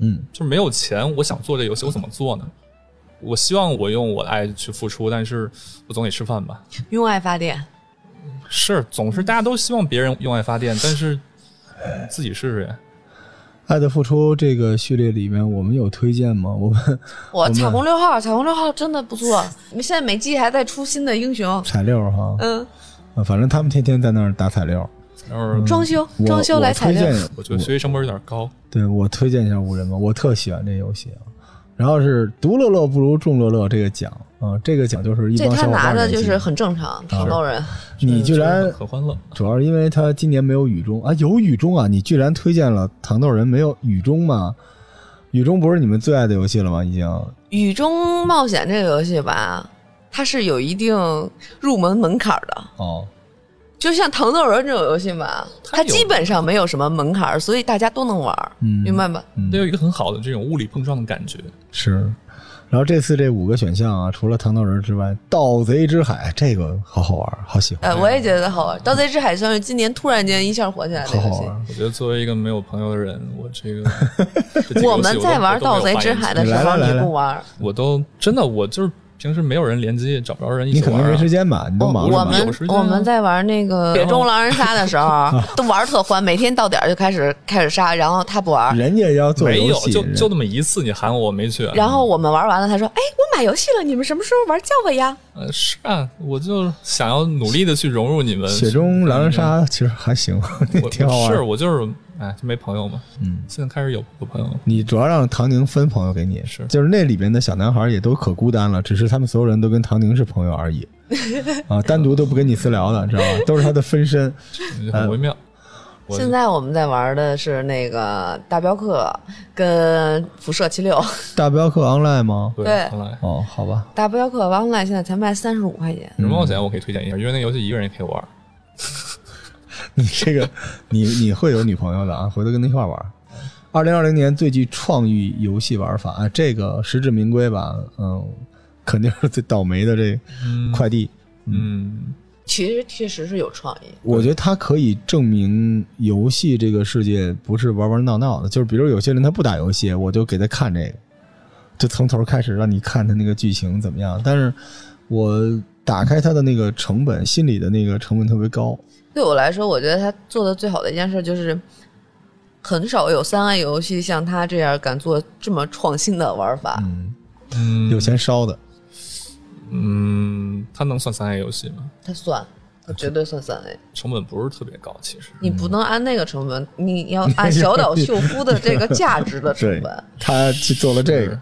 嗯，就是没有钱，我想做这游戏，我怎么做呢？我希望我用我的爱去付出，但是我总得吃饭吧。用爱发电，是总是大家都希望别人用爱发电，但是自己试试呀。爱的付出这个序列里面，我们有推荐吗？我们 我彩虹六号，彩虹六号真的不错。你们现在每季还在出新的英雄，彩六哈，嗯，啊反正他们天天在那儿打彩六。然后装修装修来彩六，推荐，我觉得学习成本有点高。对我推荐一下无人吧，我特喜欢这游戏啊。然后是独乐乐不如众乐乐这个奖啊，这个奖就是一这他帮小伙拿的就是很正常，糖豆人。你居然很很欢乐，主要是因为他今年没有雨中啊，有雨中啊，你居然推荐了糖豆人没有雨中吗？雨中不是你们最爱的游戏了吗？已经雨中冒险这个游戏吧，它是有一定入门门槛的。哦，就像糖豆人这种游戏吧，它基本上没有什么门槛儿，所以大家都能玩儿，嗯明白吧？得有一个很好的这种物理碰撞的感觉。是。然后这次这五个选项啊，除了糖豆人之外，盗贼之海这个好好玩，好喜欢，呃，我也觉得好玩，《盗贼之海》算是今年突然间一下火起来的游戏。好好玩。我觉得作为一个没有朋友的人，我这个 我们在玩《盗贼之海》的时候，你不玩儿。我都真的我就是平时没有人联机，找不着人一你可能起玩啊。没时间吧？你都忙？我们我们在玩那个《雪中狼人杀》的时候，都玩儿特欢，每天到点儿就开始开始杀，然后他不玩，人家要做没有，游戏，人就就那么一次，你喊我我没去。然后我们玩完了，他说：“哎，我买游戏了，你们什么时候玩叫我呀呃是啊，我就想要努力的去融入你们。雪中狼人杀其实还行，我挺好玩。是我就是哎，就没朋友嘛。嗯，现在开始有有朋友了。你主要让唐宁分朋友给你，是就是那里边的小男孩也都可孤单了，只是他们所有人都跟唐宁是朋友而已，啊，单独都不跟你私聊的，知道吧？都是他的分身。很微妙。？”现在我们在玩的是那个大镖客跟辐射七六。大镖客 online 吗？对，online 哦，好吧，大镖客 Online 现在才卖三十五块钱，人冒险我可以推荐一下，因为那游戏一个人也可以玩。你这个你你会有女朋友的啊，回头跟他一块玩。二零二零年最具创意游戏玩法啊，这个实至名归吧？嗯，肯定是最倒霉的这快递。嗯，其实确实是有创意。我觉得它可以证明游戏这个世界不是玩玩闹闹的，就是比如有些人他不打游戏，我就给他看这个，就从头开始让你看他那个剧情怎么样。但是我打开他的那个成本，心理的那个成本特别高。对我来说，我觉得他做的最好的一件事就是，很少有三 A 游戏像他这样敢做这么创新的玩法。嗯，嗯有钱烧的，嗯，它能算三 A 游戏吗？他算，他绝对算三 A。成本不是特别高，其实。你不能按那个成本，你要 按小岛秀夫的这个价值的成对本。他去做了这个，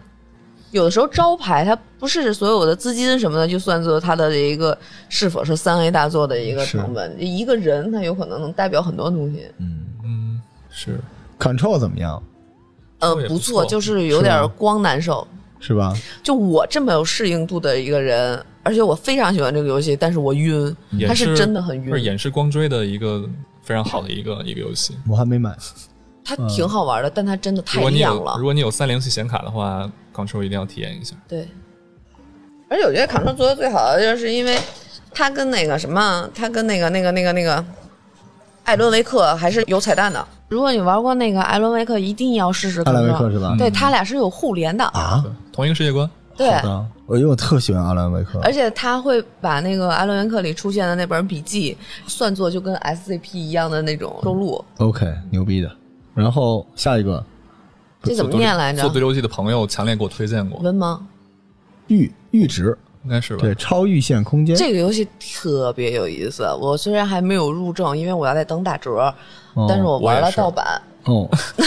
有的时候招牌它不是所有的资金什么的就算作它的一个是否是三 A 大作的一个成本，一个人他有可能能代表很多东西。嗯嗯，是 Control 怎么样？呃，也不不错，就是有点光难受。是吧？就我这么有适应度的一个人，而且我非常喜欢这个游戏，但是我晕，它是真的很晕。是演示光追的一个非常好的一个一个游戏。我还没买。它挺好玩的，但它真的太如果你有亮了如。果你有三零系显卡的话，Control 一定要体验一下。对，而且我觉得 Control 做的最好的就是因为它跟那个什么，它跟那个那个那个那个艾伦维克还是有彩蛋的。如果你玩过那个艾伦维克，一定要试试艾伦维克是吧？对，它俩是有互联的。啊，同一个世界观。对，我因为我特喜欢阿兰维克，而且他会把那个艾伦维克里出现的那本笔记算作就跟 SCP 一样的那种收录。OK，牛逼的。然后下一个这怎么念来着做？对流记的朋友强烈给我推荐过，文盲。阈阈值，应该是吧？对，超阈限空间。这个游戏特别有意思。我虽然还没有入正，因为我要在等打折，哦但是我玩了盗版。哦，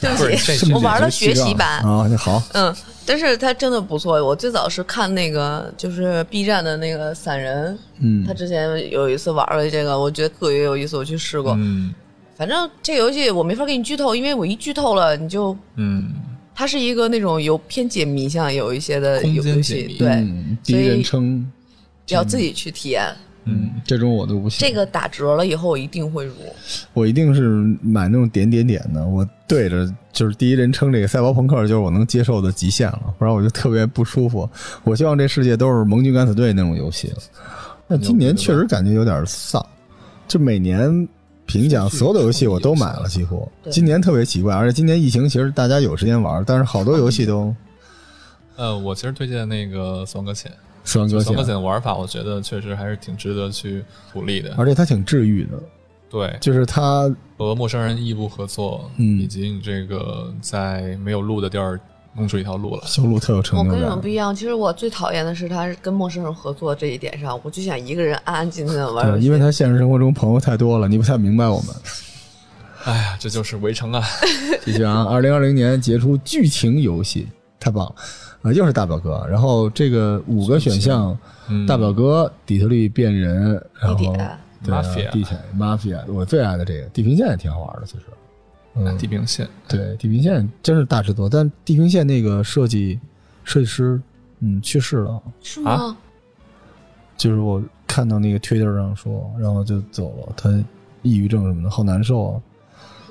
对不起，我玩了学习版。啊，那好，嗯，但是它真的不错。我最早是看那个，就是 B 站的那个散人，嗯他之前有一次玩了这个，我觉得特别有意思，我去试过。嗯反正这个游戏我没法给你剧透，因为我一剧透了，你就嗯，它是一个那种有偏解谜向有一些的游戏对，嗯，第一人称，要自己去体验。嗯，这种我都不行。这个打折了以后，我一定会入。我一定是买那种点点点的，我对着就是第一人称这个赛博朋克，就是我能接受的极限了，不然我就特别不舒服。我希望这世界都是盟军敢死队那种游戏了。那今年确实感觉有点丧，就每年评奖所有的游戏我都买了，几乎。今年特别奇怪，而且今年疫情其实大家有时间玩，但是好多游戏都 呃，我其实推荐那个《死亡搁浅》，死亡搁浅死亡搁，浅的玩法，我觉得确实还是挺值得去鼓励的。而且它挺治愈的，对，就是它和陌生人异步合作，嗯以及你这个在没有路的地儿弄出一条路来。修路特有我成就感。我跟你们不。一样，其实我最讨厌的是他跟陌生人合作这一点上，我就想一个人安安静静的玩游对，戏。因为他现实生活中朋友太多了，你不太明白我们。哎呀，这就是围城啊！继续啊，二零二零年杰出剧情游戏，太棒了！啊、又是大表哥，然后这个五个选项，嗯大表哥、底特律变人，然后地铁对啊 Mafia 地铁 mafia，我最爱的这个地平线也挺好玩的，其实。嗯，地平线，对，地平线真是大制作，但地平线那个设计设计师，嗯，去世了，是吗？啊就是我看到那个 Twitter 上说，然后就走了，他抑郁症什么的，好难受啊。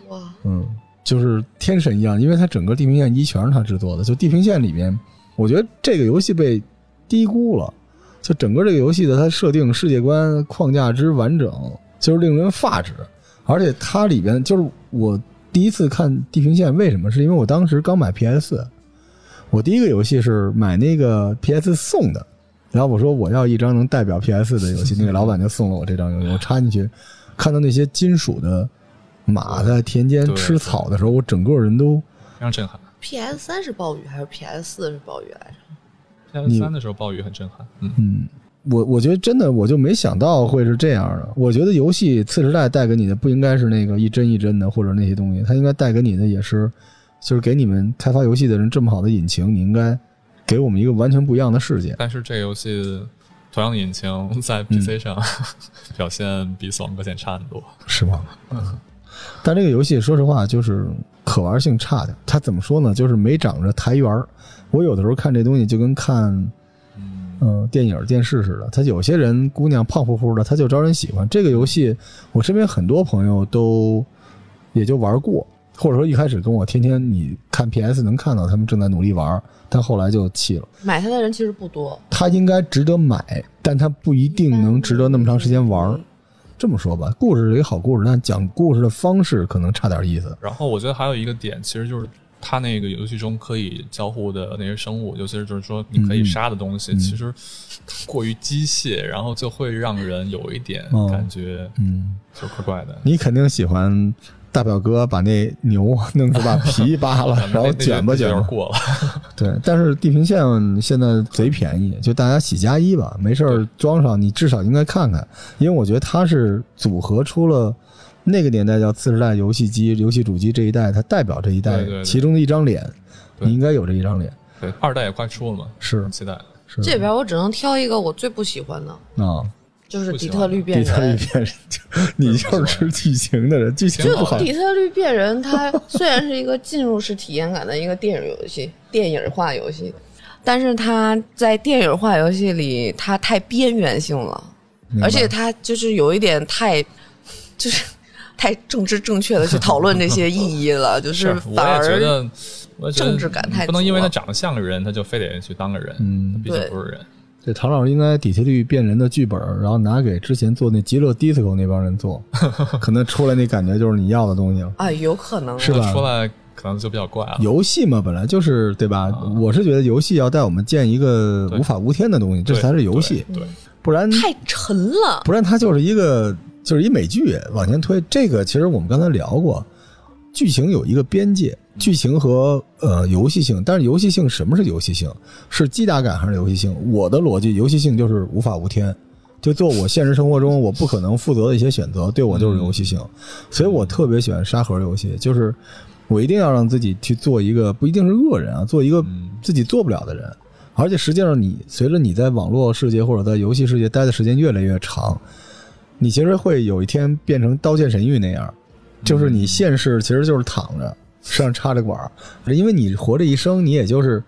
哇，嗯，就是天神一样，因为他整个《地平线一》全是他制作的。就《地平线》里面，我觉得这个游戏被低估了。就整个这个游戏的它设定、世界观框架之完整，就是令人发指。而且它里边就是我第一次看《地平线》，为什么？是因为我当时刚买 PS，我第一个游戏是买那个 PS 送的，然后我说我要一张能代表 PS 的游戏，那个老板就送了我这张游戏，我插进去，看到那些金属的马在田间吃草的时候，我整个人都非常震撼。PS 三是暴雨还是 PS 四是暴雨来着？PS 三的时候暴雨很震撼，嗯，嗯，我我觉得真的我就没想到会是这样的。我觉得游戏次时代带给你的不应该是那个一帧一帧的或者那些东西，它应该带给你的也是，就是给你们开发游戏的人这么好的引擎，你应该给我们一个完全不一样的世界。但是这个游戏同样的引擎在 PC 上、表现比《死亡搁浅》差很多。是吗？嗯。但这个游戏说实话就是可玩性差点，它怎么说呢？就是没长着台缘儿。我有的时候看这东西就跟看嗯，嗯，电影、电视似的。他有些人姑娘胖乎乎的，他就招人喜欢。这个游戏，我身边很多朋友都也就玩过，或者说一开始跟我天天你看 PS 能看到他们正在努力玩，但后来就弃了。买它的人其实不多，它应该值得买，但它不一定能值得那么长时间玩。这么说吧，故事是一个好故事，但讲故事的方式可能差点意思。然后我觉得还有一个点，其实就是它那个游戏中可以交互的那些生物，尤其是就是说你可以杀的东西，其实过于机械，然后就会让人有一点哦感觉嗯，就怪怪的。你肯定喜欢大表哥把那牛弄出把皮扒了，然后卷吧卷吧。过了。对，但是地平线现在贼便宜，就大家喜加一吧，没事儿装上，你至少应该看看，因为我觉得它是组合出了那个年代叫次时代游戏机、游戏主机这一代，它代表这一代其中的一张脸，对。你应该有这一张脸，对，二代也快出了嘛，是。很期待。是。这边我只能挑一个我最不喜欢的，啊，就是底特律变人。底特律。变人，你就是吃剧情的人，剧情挺不好。就，底特律变人，它 虽然是一个进入式体验感的一个电影游戏、电影化游戏，但是它在电影化游戏里，它太边缘性了，而且它就是有一点太，就是太政治正确的去 讨论这些意义了，就是反而觉得，政治感太不能因为他长得像个人，他就非得去当个人。嗯他毕竟对不是人。这唐老师应该底特律变人的剧本，然后拿给之前做那极乐 disco 那帮人做，可能出来那感觉就是你要的东西了。啊，有可能是吧出来可能就比较怪了。游戏嘛，本来就是对吧？我是觉得游戏要带我们见一个无法无天的东西，这才是游戏，对，对不然太沉了。不然它就是一个就是一美剧往前推。这个其实我们刚才聊过，剧情有一个边界，剧情和呃游戏性。但是游戏性什么是游戏性？是击打感还是游戏性？我的逻辑，游戏性就是无法无天，就做我现实生活中我不可能负责的一些选择，对我就是游戏性。所以我特别喜欢沙盒游戏，就是我一定要让自己去做一个不一定是恶人啊，做一个自己做不了的人。而且实际上，你随着你在网络世界或者在游戏世界待的时间越来越长，你其实会有一天变成《刀剑神域》那样，就是你现世其实就是躺着，身上插着管儿，因为你活这一生，你也就是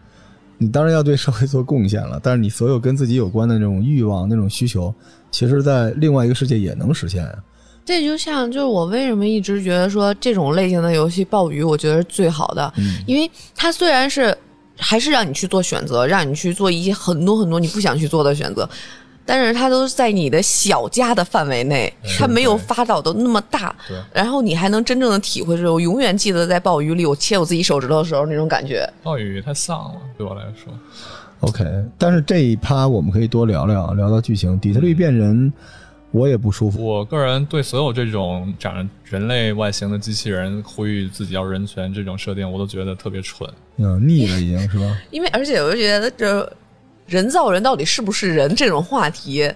你当然要对社会做贡献了，但是你所有跟自己有关的那种欲望、那种需求，其实在另外一个世界也能实现。这就像就是我为什么一直觉得说这种类型的游戏暴雨，我觉得是最好的，因为它虽然是。还是让你去做选择，让你去做一些很多很多你不想去做的选择，但是它都是在你的小家的范围内，它没有发导的那么大。然后你还能真正的体会，是我永远记得在暴雨里我切我自己手指头的时候那种感觉。暴雨太丧了，对我来说。OK，但是这一趴我们可以多聊聊，聊到剧情。底特律变人。我也不舒服。我个人对所有这种长着人类外形的机器人呼吁自己要人权这种设定，我都觉得特别蠢。嗯，腻了已经是吧？因为而且我就觉得，这人造人到底是不是人这种话题。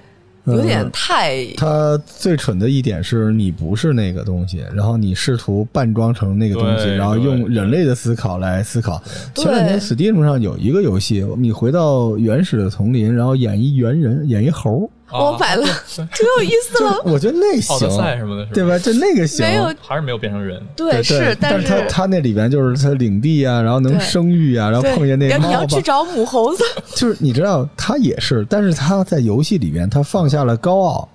有点太。他最蠢的一点是你不是那个东西，然后你试图扮装成那个东西，然后用人类的思考来思考。前两天 Steam 上有一个游戏，你回到原始的丛林，然后演一猿人，演一猴。我买了，挺有意思了。我觉得那行，赛什么的，对吧？就那个行，没有，还是没有变成人。对，是，但是他他那里边就是他领地啊，然后能生育啊，然后碰见那你要去找母猴子，就是你知道他也是，但是他在游戏里边他放下了高傲。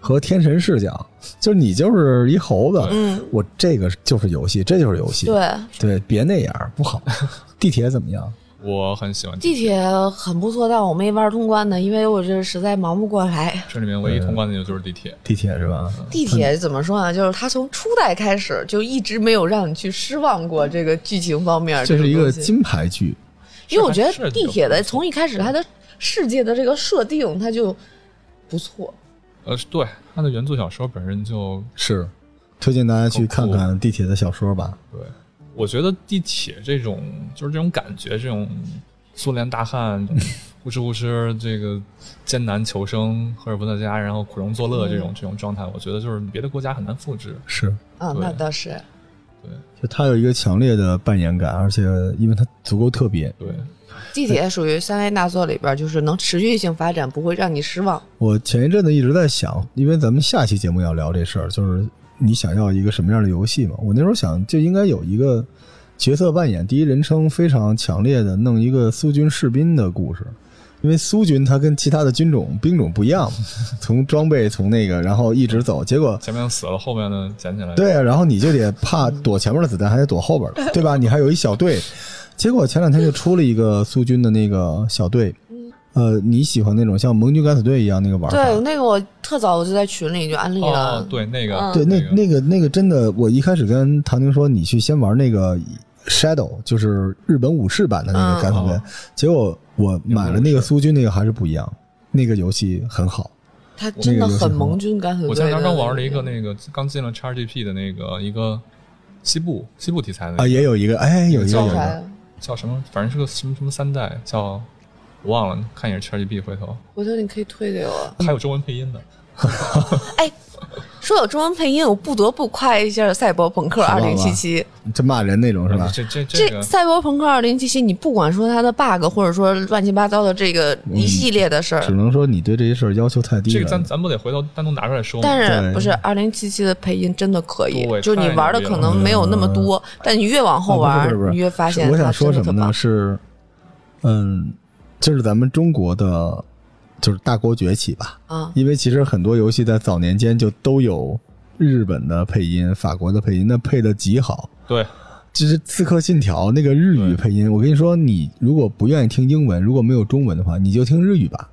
和天神视角，就是你就是一猴子，嗯，我这个就是游戏，这就是游戏，对对，别那样不好。地铁怎么样？我很喜欢地铁，很不错，但我没玩通关的，因为我这实在忙不过来。这里面唯一通关的就是地铁，地铁是吧？地铁怎么说呢？就是它从初代开始就一直没有让你去失望过，这个剧情方面，这是一个金牌剧。因为我觉得地铁的从一开始它的世界的这个设定，它就不错。呃，对，它的原作小说本身就是推荐大家去看看地铁的小说吧。对，我觉得地铁这种就是这种感觉，这种苏联大汉 呼哧呼哧这个艰难求生，赫尔波特家，然后苦中作乐这种这种状态，我觉得就是别的国家很难复制。是啊，那倒是。对，就他有一个强烈的扮演感，而且因为他足够特别。对。地铁属于三维大作里边，就是能持续性发展，不会让你失望。我前一阵子一直在想，因为咱们下期节目要聊这事儿，就是你想要一个什么样的游戏嘛？我那时候想，就应该有一个角色扮演第一人称非常强烈的，弄一个苏军士兵的故事。因为苏军他跟其他的军种兵种不一样，从装备从那个，然后一直走，结果前面死了，后面呢捡起来。对啊，然后你就得怕躲前面的子弹，还得躲后边的，对吧？你还有一小队。结果前两天就出了一个苏军的那个小队，呃，你喜欢那种像盟军敢死队一样那个玩法？对，那个我特早我就在群里就安利了。对，那个，对，那那个那个真的，我一开始跟唐宁说，你去先玩那个 Shadow，就是日本武士版的那个敢死队。结果我买了那个苏军那个还是不一样，那个游戏很好。他真的很盟军敢死队。我前刚刚玩了一个那个刚进了 XGP 的那个一个西部西部题材的啊，也有一个，哎，有一个有一个。叫什么？反正是个什么什么三代，叫我忘了，看也是 XGB。回头回头你可以推给我。还有中文配音的。哎，说有中文配音，我不得不夸一下《赛博朋克二零七七》。这骂人那种是吧？这这这《赛博朋克二零七七》，你不管说它的 bug，或者说乱七八糟的这个一系列的事儿，只能说你对这些事儿要求太低了。这个咱咱不得回头单独拿出来说吗？但是不是二零七七的配音真的可以？就你玩的可能没有那么多，但你越往后玩，你越发现。我想说什么呢？是，嗯，就是咱们中国的。就是大国崛起吧，啊，因为其实很多游戏在早年间就都有日本的配音、法国的配音，那配的极好。对，就是《刺客信条》那个日语配音，我跟你说，你如果不愿意听英文，如果没有中文的话，你就听日语吧。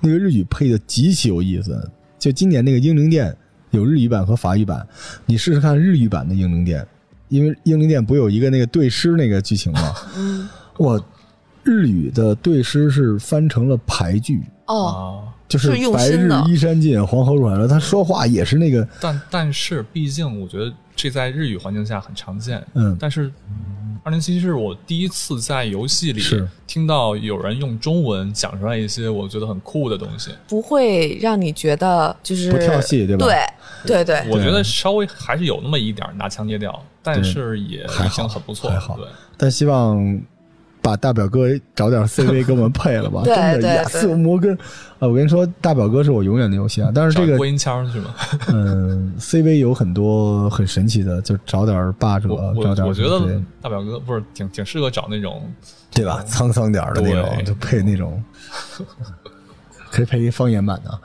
那个日语配的极其有意思。就今年那个《英灵殿》有日语版和法语版，你试试看日语版的《英灵殿》，因为《英灵殿》不有一个那个对诗那个剧情吗？嗯，我日语的对诗是翻成了排句。哦，就是白日依山尽，黄河入海流。他说话也是那个，但但是毕竟我觉得这在日语环境下很常见。嗯，但是二零七七是我第一次在游戏里听到有人用中文讲出来一些我觉得很酷的东西。不会让你觉得就是不跳戏对吧对对对，我觉得稍微还是有那么一点拿腔接调，但是也已还好经很不错。还好对，但希望把大表哥找点 CV 给 我们配了吧，对真的亚瑟摩根啊！我跟你说，大表哥是我永远的游戏啊，但是这个播音腔是吗？嗯，CV 有很多很神奇的，就找点霸者，找点我我觉得大表哥不是挺挺适合找那种对吧？沧桑点儿的那种，就配那种，可以配一方言版的啊。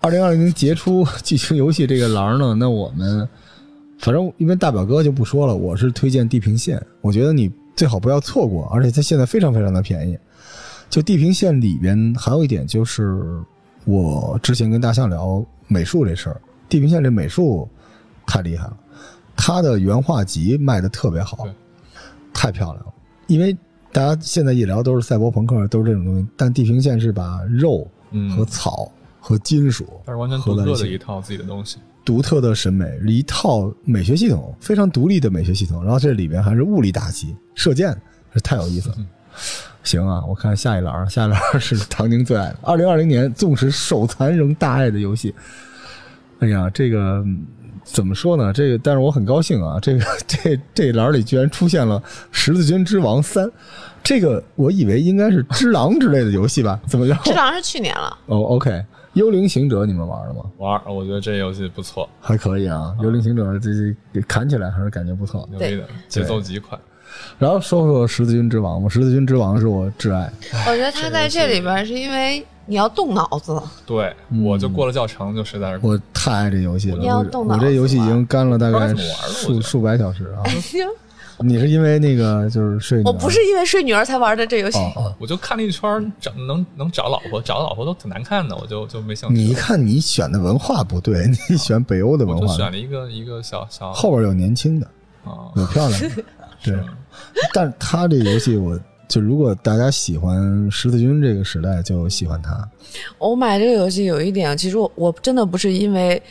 二零二零杰出剧情游戏这个栏呢，那我们反正因为大表哥就不说了，我是推荐《地平线》，我觉得你最好不要错过，而且它现在非常非常的便宜。就《地平线》里边还有一点就是，我之前跟大象聊美术这事儿，《地平线》这美术太厉害了，它的原画集卖的特别好，太漂亮了。因为大家现在一聊都是赛博朋克，都是这种东西，但《地平线》是把肉嗯和草和金属但是完全独特的一套自己的东西。独特的审美，一套美学系统，非常独立的美学系统。然后这里边还是物理打击、射箭，这太有意思了。行啊，我看下一栏，下一栏是唐宁最爱的，二零二零年纵使手残仍大爱的游戏。哎呀，这个嗯怎么说呢？这个，但是我很高兴啊，这个 这这栏里居然出现了《十字军之王三》，这个我以为应该是《只狼》之类的游戏吧？怎么着？只狼是去年了。哦，OK，幽灵行者你们玩了吗？玩，我觉得这游戏不错，还可以啊，幽灵行者这这给砍起来还是感觉不错。牛逼的，节奏极快。然后说说十字军之王吧，十字军之王是我挚爱。我觉得他在这里边是因为你要动脑子，对，我就过了教程，就实在是我太爱这游戏了，你要我动脑子我这游戏已经干了大概数数百小时啊。你是因为那个就是睡女儿？我不是因为睡女儿才玩的这游戏。哦哦，我就看了一圈儿，找能能找老婆，找老婆都挺难看的，我就就没兴趣。你一看你选的文化不对，你选北欧的文化，就选了一个一个小小后边有年轻的，啊，有漂亮的，对。但是他这游戏我。就如果大家喜欢十字军这个时代，就喜欢它。我买这个游戏有一点，其实我我真的不是因为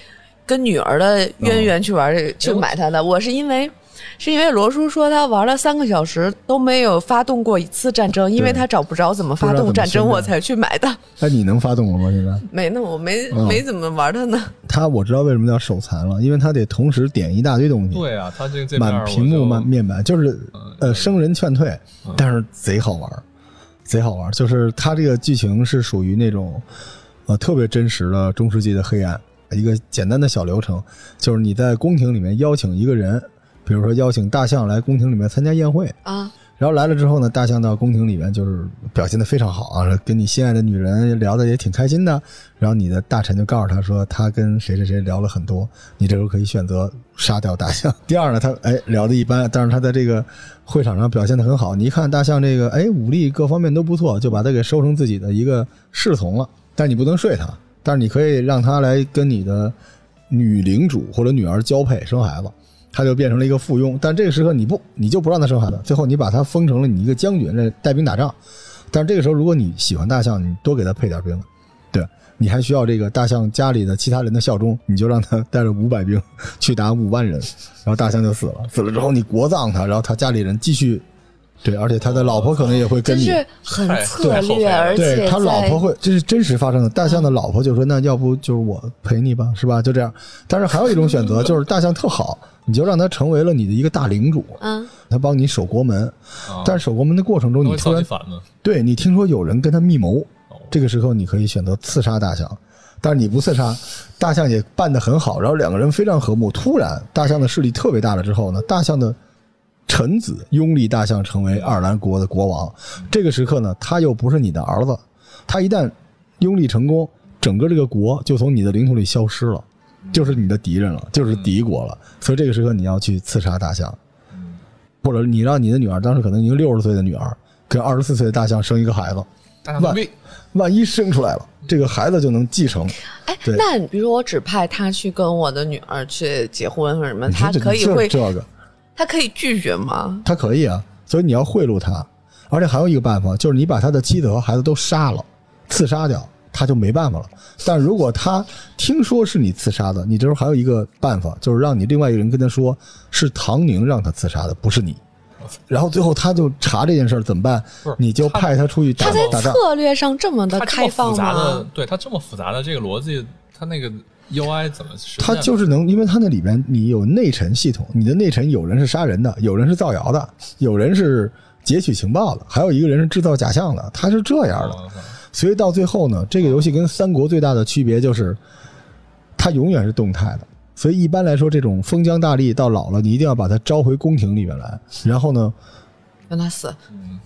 跟女儿的渊源去玩这个、去买它的，我是因为是因为罗叔说他玩了三个小时都没有发动过一次战争，因为他找不着怎么发动战争，我才去买的。那，你能发动了吗？现在没呢，我没、嗯没怎么玩它呢。他我知道为什么叫手残了，因为他得同时点一大堆东西。对啊，他这个界面满屏幕满面板，就是呃生人劝退，但是贼好玩，贼好玩。就是它这个剧情是属于那种呃特别真实的中世纪的黑暗。一个简单的小流程，就是你在宫廷里面邀请一个人，比如说邀请大象来宫廷里面参加宴会啊。然后来了之后呢，大象到宫廷里面就是表现的非常好啊，跟你心爱的女人聊的也挺开心的。然后你的大臣就告诉他说，他跟谁谁谁聊了很多，你这时候可以选择杀掉大象。第二呢，他哎聊的一般，但是他在这个会场上表现的很好。你一看大象这个哎武力各方面都不错，就把他给收成自己的一个侍从了。但你不能睡他，但是你可以让他来跟你的女领主或者女儿交配生孩子。他就变成了一个附庸，但这个时候你不，你就不让他生孩子，最后你把他封成了你一个将军，这带兵打仗。但这个时候，如果你喜欢大象，你多给他配点兵，对，你还需要这个大象家里的其他人的效忠，你就让他带着五百兵 去打五万人，然后大象就死了。死了之后，你国葬他，然后他家里人继续，对，而且他的老婆可能也会跟你，就是很策略，而且对他老婆会，这是真实发生的。大象的老婆就说：“那要不就是我陪你吧，是吧？”就这样。但是还有一种选择，就是大象特好。你就让他成为了你的一个大领主，嗯，他帮你守国门，但是守国门的过程中，你突然对你听说有人跟他密谋，这个时候你可以选择刺杀大象，但是你不刺杀，大象也办得很好，然后两个人非常和睦。突然，大象的势力特别大了之后呢，大象的臣子拥立大象成为爱尔兰国的国王，这个时刻呢，他又不是你的儿子，他一旦拥立成功，整个这个国就从你的领土里消失了。就是你的敌人了，就是敌国了，所以这个时刻你要去刺杀大象，或者你让你的女儿，当时可能已经六十岁的女儿，跟二十四岁的大象生一个孩子，万万一生出来了，这个孩子就能继承。哎，那比如说我指派他去跟我的女儿去结婚或者什么，他可以会这个，他可以拒绝吗？他可以啊，所以你要贿赂他，而且还有一个办法，就是你把他的妻子和孩子都杀了，刺杀掉。他就没办法了。但如果他听说是你刺杀的，你这时候还有一个办法，就是让你另外一个人跟他说，是唐宁让他刺杀的，不是你。然后最后他就查这件事儿怎么办不是？你就派他出去打他在。策略上这么的开放复杂的吗？，对他这么复杂的这个逻辑，他那个 UI 怎么实现他？就是能，因为它那里边你有内臣系统，你的内臣有人是杀人的，有人是造谣的，有人是截取情报的，还有一个人是制造假象的，他是这样的。哦所以到最后呢，这个游戏跟三国最大的区别就是，它永远是动态的。所以一般来说，这种封疆大吏到老了，你一定要把他招回宫廷里面来，然后呢，让他死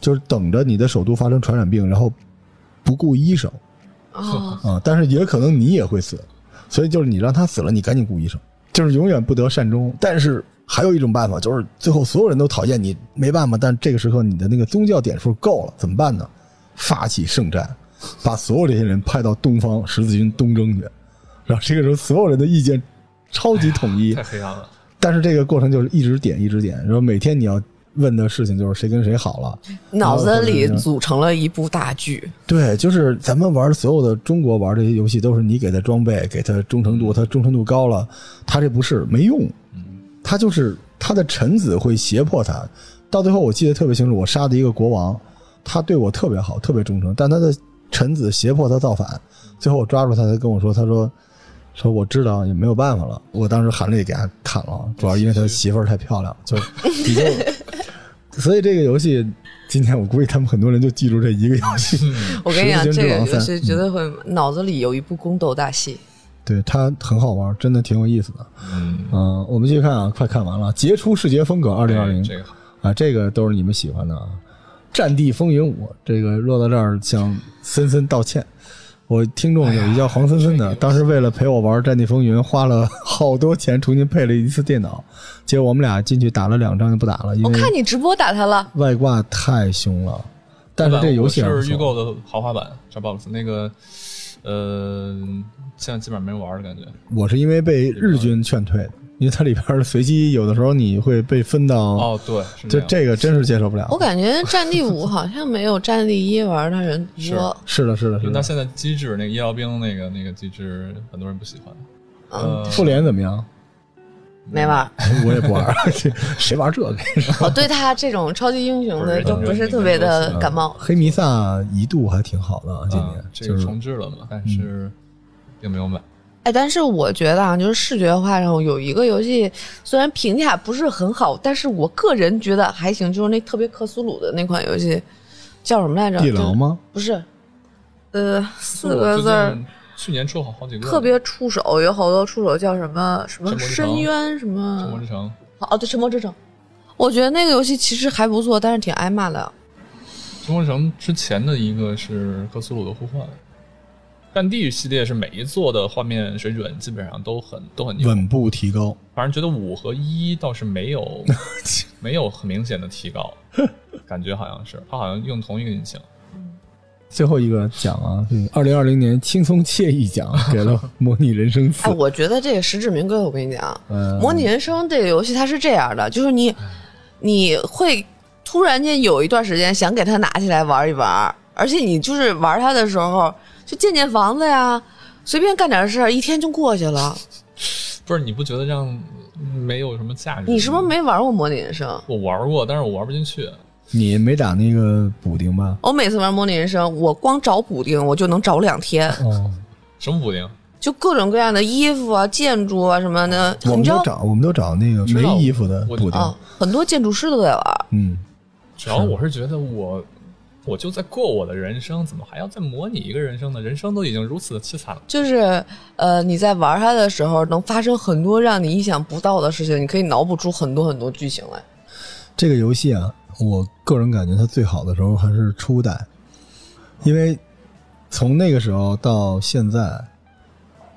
就是等着你的首都发生传染病，然后不顾医生哦，啊、但是也可能你也会死，所以就是你让他死了，你赶紧雇医生，就是永远不得善终。但是还有一种办法，就是最后所有人都讨厌你，没办法，但这个时候你的那个宗教点数够了，怎么办呢？发起圣战，把所有这些人派到东方十字军东征去，然后这个时候所有人的意见超级统一，太黑暗了。但是这个过程就是一直点一直点，然后每天你要问的事情就是谁跟谁好了，脑子里组成了一部大剧。对，就是咱们玩所有的中国玩这些游戏，都是你给他装备，给他忠诚度，他忠诚度高了，他这不是没用，他就是他的臣子会胁迫他。到最后我记得特别清楚，我杀的一个国王，他对我特别好，特别忠诚，但他的臣子胁迫他造反，最后我抓住他，他跟我说，他说。说我知道也没有办法了，我当时含泪给他砍了，主要因为他媳妇儿太漂亮，就已经，所以这个游戏今天我估计他们很多人就记住这一个游戏。我跟你讲，这个游戏绝对会脑子里有一部宫斗大戏。对它很好玩，真的挺有意思的。嗯，嗯、我们继续看啊，快看完了，《杰出视觉风格二零二零哎》这个好啊，这个都是你们喜欢的啊。《战地风云五》这个落到这儿向森森道歉。我听众有一叫黄森森的，当时为了陪我玩《战地风云》，花了好多钱重新配了一次电脑，结果我们俩进去打了两仗就不打了，因我看你直播打他了，外挂太凶了。但是这游戏是预购的豪华版 Xbox 那个，呃，现在基本上没人玩的感觉。我是因为被日军劝退的，因为它里边儿随机有的时候你会被分到，哦，对，就这这个真是接受不了。我感觉《战地五》好像没有《战地一》玩的人多。是的，是的，是的。因为它现在机制那个医疗兵那个那个机制，很多人不喜欢。嗯，复联怎么样？没玩，我也不玩 谁玩这个？我对他这种超级英雄的都不是特别的感冒。黑弥撒一度还挺好的，今年啊这个就是重置了嘛，但是并没有买。哎，但是我觉得啊，就是视觉化上有一个游戏，虽然评价不是很好，但是我个人觉得还行，就是那特别克苏鲁的那款游戏，叫什么来着？地牢吗？不是，呃，四个字儿，去年出了好好几个，特别出手，有好多出手叫什么什么深渊什么《沉默么之城》哦，对，沉默之城。我觉得那个游戏其实还不错，但是挺挨骂的。《沉默之城》之前的一个是《克苏鲁的呼唤》，战地系列是每一座的画面水准基本上都很都很牛，稳步提高。反正觉得五和一倒是没有 没有很明显的提高，感觉好像是它好像用同一个引擎。最后一个奖啊，二零二零年轻松惬意奖给了《模拟人生四哎，》。我觉得这个实至名归。我跟你讲，嗯模拟人生》这个游戏它是这样的，就是你你会突然间有一段时间想给它拿起来玩一玩，而且你就是玩它的时候就建建房子呀，随便干点事儿，一天就过去了。不是你不觉得这样没有什么价值？你是不是没玩过模拟人生？我玩过，但是我玩不进去。你没打那个补丁吧？我每次玩模拟人生，我光找补丁我就能找两天，哦，什么补丁？就各种各样的衣服啊、建筑啊什么的。我们都找，我们都找那个没衣服的补丁。啊，很多建筑师都在玩。嗯，主要我是觉得我我就在过我的人生，怎么还要再模拟一个人生呢？人生都已经如此的凄惨了。就是呃，你在玩它的时候，能发生很多让你意想不到的事情，你可以脑补出很多很多剧情来。这个游戏啊，我个人感觉它最好的时候还是初代，因为从那个时候到现在，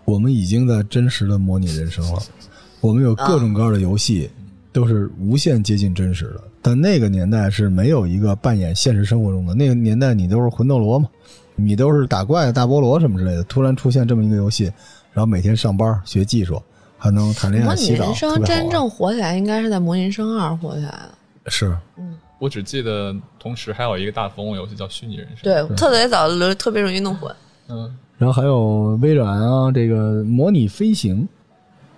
我们已经在真实的模拟人生了。我们有各种各样的游戏，都是无限接近真实的。但那个年代是没有一个扮演现实生活中的，那个年代你都是魂斗罗嘛，你都是打怪、大菠萝什么之类的。突然出现这么一个游戏，然后每天上班学技术，还能谈恋爱、模拟洗澡，人生特别好玩真正火起来，应该是在《模拟人生二》火起来的。是我只记得同时还有一个大风游戏叫《虚拟人生》。，对，特别早特别容易弄混。嗯，然后还有微软啊，这个模拟飞行，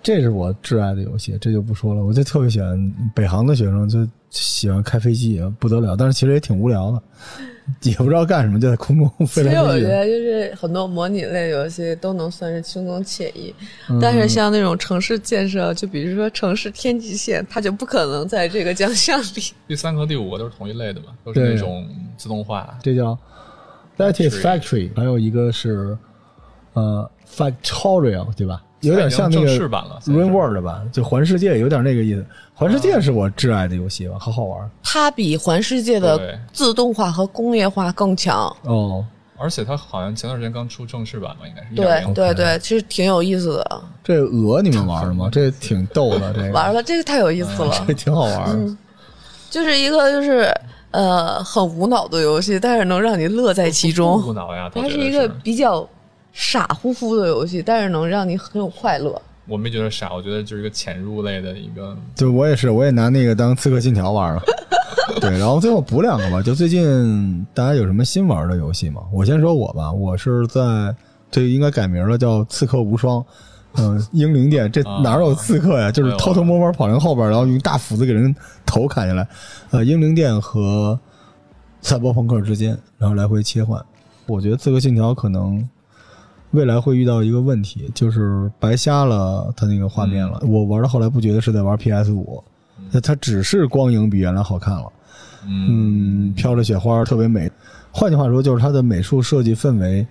这是我挚爱的游戏，这就不说了。我就特别喜欢北航的学生，就喜欢开飞机，不得了。但是其实也挺无聊的，也不知道干什么，就在空中飞其实我来飞去。觉得就是很多模拟类游戏都能算是轻松惬意，嗯但是像那种城市建设，就比如说城市天际线，它就不可能在这个奖项里。第三个和第五个都是同一类的嘛，都是那种自动化。这叫 Lattice Factory Factory，还有一个是呃 Factorial，对吧？有点像那正个式版了，Rain World 吧，就环世界有点那个意思。环世界是我挚爱的游戏吧，好好玩它比环世界的自动化和工业化更强。哦。而且它好像前段时间刚出正式版吧，应该是对1.0对对，其实挺有意思的。这鹅你们玩了吗？这挺逗的，这个 玩了，这个太有意思了，这挺好玩嗯。就是一个就是呃很无脑的游戏，但是能让你乐在其中。无脑呀，它是一个比较傻乎乎的游戏，但是能让你很有快乐。我没觉得傻，我觉得就是一个潜入类的一个就我也是，我也拿那个当《刺客信条》玩了。对，然后最后补两个吧。就最近大家有什么新玩的游戏吗？我先说我吧，我是在这应该改名了，叫《刺客无双》。嗯，英灵殿这啊哪有刺客呀？就是偷偷摸摸跑人后边，然后用大斧子给人头砍下来。呃，英灵殿和赛博朋克之间，然后来回切换。我觉得《刺客信条》可能未来会遇到一个问题，就是白瞎了它那个画面了。我玩到后来不觉得是在玩 PS 五，那它只是光影比原来好看了。嗯嗯，飘着雪花特别美。换句话说，就是它的美术设计氛围，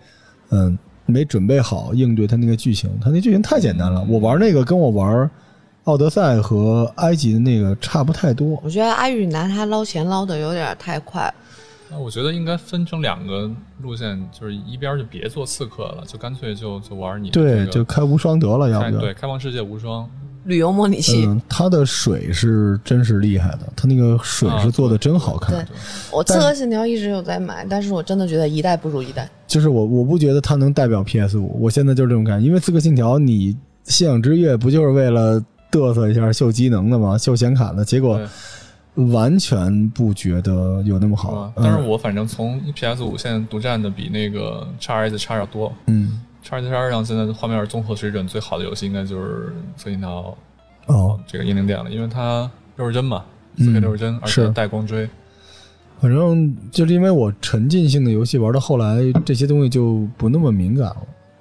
嗯，没准备好应对它那个剧情。它那剧情太简单了，我玩那个跟我玩奥德赛和埃及的那个差不太多。我觉得阿宇拿它捞钱捞的有点太快了。那我觉得应该分成两个路线，就是一边就别做刺客了，就干脆就就玩你对，这个就开无双得了，要不对开放世界无双，旅游模拟器，嗯，它的水是真是厉害的，它那个水是做的真好看。对我刺客信条一直有在买，但是我真的觉得一代不如一代。就是我我不觉得它能代表 PS 五，我现在就是这种感觉，因为《刺客信条》你信仰之月不就是为了嘚瑟一下秀机能的吗？秀显卡的，结果对完全不觉得有那么好。但是我反正从 PS 五现在独占的比那个 x S 差要多。嗯。X S 叉上现在画面综合水准最好的游戏应该就是《刺客信条》哦，这个英灵殿了，因为它六十帧嘛，四 K 嗯六十帧，而且带光追。反正就是因为我沉浸性的游戏玩到后来，这些东西就不那么敏感了。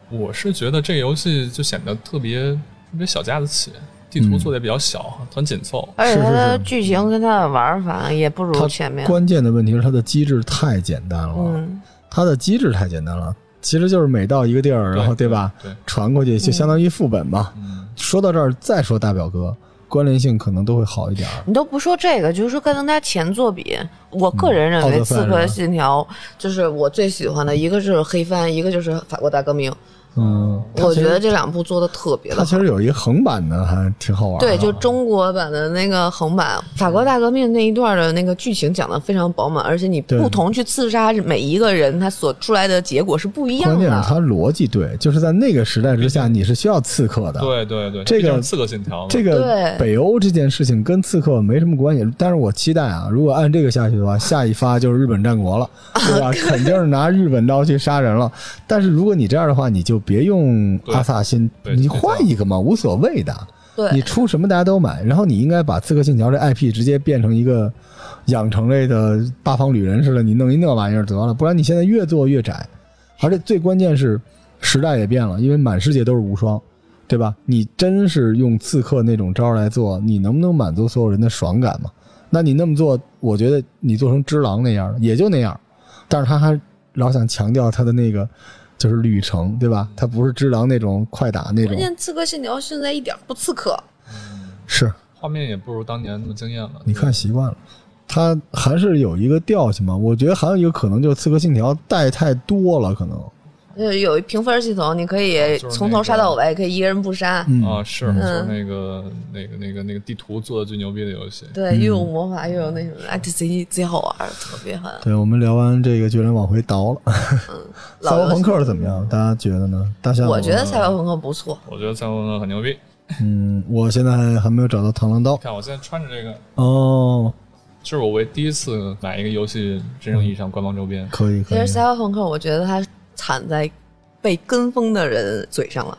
我是觉得这个游戏就显得特别特别小家子气，地图做的也比较小，很紧凑。而且它的剧情跟它的玩法也不如前面。关键的问题是它的机制太简单了，嗯，它的机制太简单了，其实就是每到一个地儿，然后对吧，对，传过去就相当于副本嘛。嗯，说到这儿，再说大表哥，关联性可能都会好一点。你都不说这个，就是说跟它前作比，我个人认为《刺客信条》就是我最喜欢的，一个是黑帆，一个就是法国大革命。嗯，我觉得这两部做的特别的好。它其实有一个横版的，还挺好玩的。对，就中国版的那个横版，法国大革命那一段的那个剧情讲的非常饱满，而且你不同去刺杀每一个人，他所出来的结果是不一样的关键是的。它逻辑对，就是在那个时代之下，你是需要刺客的。对对对，这个刺客信条，这个北欧这件事情跟刺客没什么关系，但是我期待啊，如果按这个下去的话，下一发就是日本战国了，对吧？肯定是拿日本刀去杀人了。但是如果你这样的话，你就别用阿萨辛，你换一个嘛，无所谓的。你，出什么大家都买，然后你应该把《刺客信条》这 IP 直接变成一个养成类的八方旅人似的，你弄一那玩意儿得了，不然你现在越做越窄，而且最关键是时代也变了，因为满世界都是无双，对吧？你真是用刺客那种招来做，你能不能满足所有人的爽感嘛？那你那么做，我觉得你做成只狼那样也就那样，但是他还老想强调他的那个就是旅程，对吧？他不是只狼那种快打那种关，键刺客信条现在一点不刺客。是画面也不如当年那么惊艳了。你看习惯了，它还是有一个调性嘛。我觉得还有一个可能就是《刺客信条》带太多了，可能。呃，有一评分系统，你可以从头杀到尾，可以一个人不杀。嗯啊，是就是那个那个那个那个地图做的最牛逼的游戏。对，又有魔法，又有那什么，哎，这贼贼好玩，特别狠。对，我们聊完这个，就能往回倒了。赛博朋克怎么样？大家觉得呢？大象，我觉得赛博朋克不错。我觉得赛博朋克很牛逼。嗯，我现在还没有找到螳螂刀。看我现在穿着这个，哦，这是我为第一次买一个游戏真正意义上官方周边。可以可以其实。赛博朋克，我觉得它惨在被跟风的人嘴上了。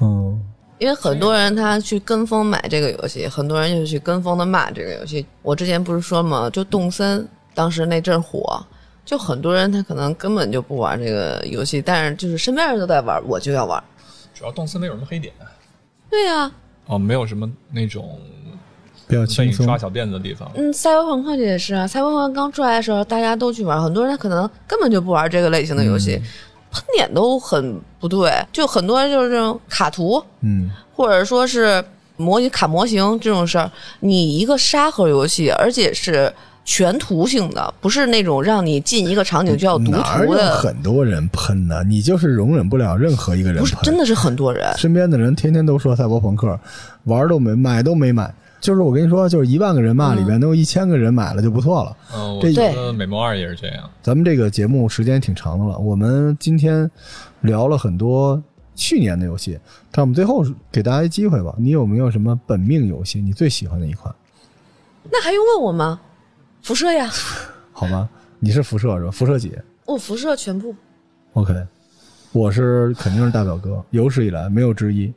嗯，因为很多人他去跟风买这个游戏，很多人就去跟风的骂这个游戏。我之前不是说嘛，就动森当时那阵火，就很多人他可能根本就不玩这个游戏，但是就是身边人都在玩，我就要玩。主要动森没有什么黑点，对呀、哦，没有什么那种比较被轻松你抓。小辫子的地方。嗯，赛博朋克也是啊，赛博朋克刚出来的时候，大家都去玩，很多人他可能根本就不玩这个类型的游戏，喷点都很不对，就很多人就是这种卡图，嗯，或者说是模型卡模型这种事儿，你一个沙盒游戏，而且是全图性的，不是那种让你进一个场景就要读图的，很多人喷呢？你就是容忍不了任何一个人不是喷。真的是很多人。身边的人天天都说赛博朋克，玩都没买都没买。就是我跟你说，就是一万个人骂里边能有一千个人买了就不错了。嗯，我这觉得美梦二也是这样。咱们这个节目时间挺长的了，我们今天聊了很多去年的游戏，但我们最后给大家一机会吧，你有没有什么本命游戏你最喜欢的一款？那还用问我吗？辐射呀，好吗？你是辐射是吧？辐射几我辐射全部。？OK，我是肯定是大表哥，有史以来没有之一，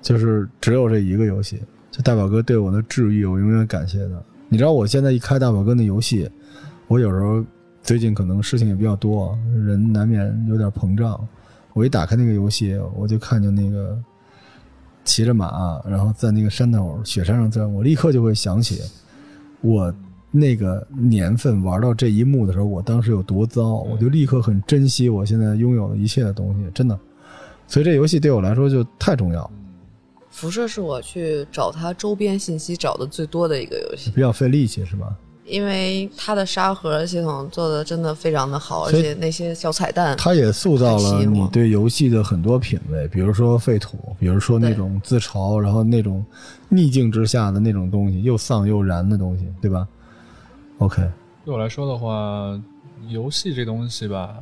就是只有这一个游戏，就大表哥对我的治愈，我永远感谢他。你知道我现在一开大表哥那游戏，我有时候最近可能事情也比较多，人难免有点膨胀。我一打开那个游戏，我就看见那个骑着马，然后在那个山头雪山上钻，我立刻就会想起我那个年份玩到这一幕的时候，我当时有多糟，我就立刻很珍惜我现在拥有的一切的东西，真的。所以这游戏对我来说就太重要，辐射是我去找它周边信息找的最多的一个游戏，比较费力气，是吧？因为它的沙盒系统做的真的非常的好，而且那些小彩蛋，它也塑造了你对游戏的很多品味，比如说废土，比如说那种自嘲，然后那种逆境之下的那种东西，又丧又燃的东西，对吧？OK，对我来说的话，游戏这东西吧，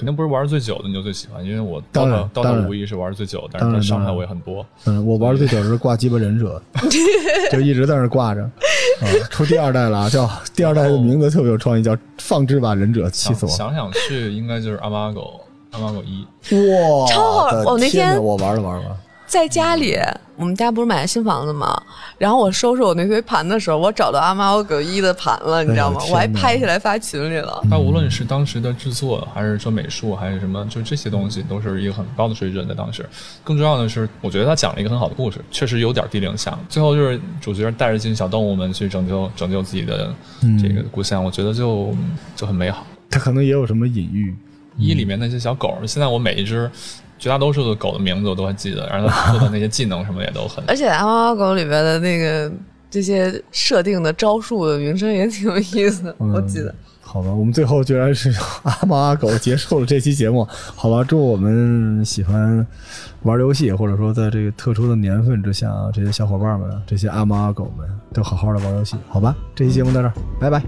肯定不是玩的最久的你就最喜欢，因为我当然刀当然无疑是玩的最久，但是它伤害我也很多。嗯，我玩的最久是挂鸡巴忍者，就一直在那挂着。啊，出第二代了啊，叫第二代的名字特别有创意，叫放置吧忍者，气死我！想想去，应该就是阿玛狗，阿玛狗一。哇，超好我那天我玩了玩了，在家里，我们家不是买了新房子吗？然后我收拾我那堆盘的时候，我找到阿猫阿狗一的盘了，你知道吗哎？我还拍下来发群里了。它无论是当时的制作，还是说美术，还是什么，就这些东西都是一个很高的水准的当时。更重要的是，我觉得他讲了一个很好的故事，确实有点地灵像。最后就是主角带着这群小动物们去拯救拯救自己的这个故乡，我觉得就就很美好。它可能也有什么隐喻。一里面那些小狗，现在我每一只绝大多数的狗的名字我都还记得，然后它做的那些技能什么也都很 而且阿猫阿狗里边的那个这些设定的招数的名称也挺有意思的，嗯我记得。好吧，我们最后居然是阿猫阿狗结束了这期节目。好吧，祝我们喜欢玩游戏，或者说在这个特殊的年份之下啊，这些小伙伴们，这些阿猫阿狗们都好好的玩游戏。好吧，这期节目到这儿，拜拜。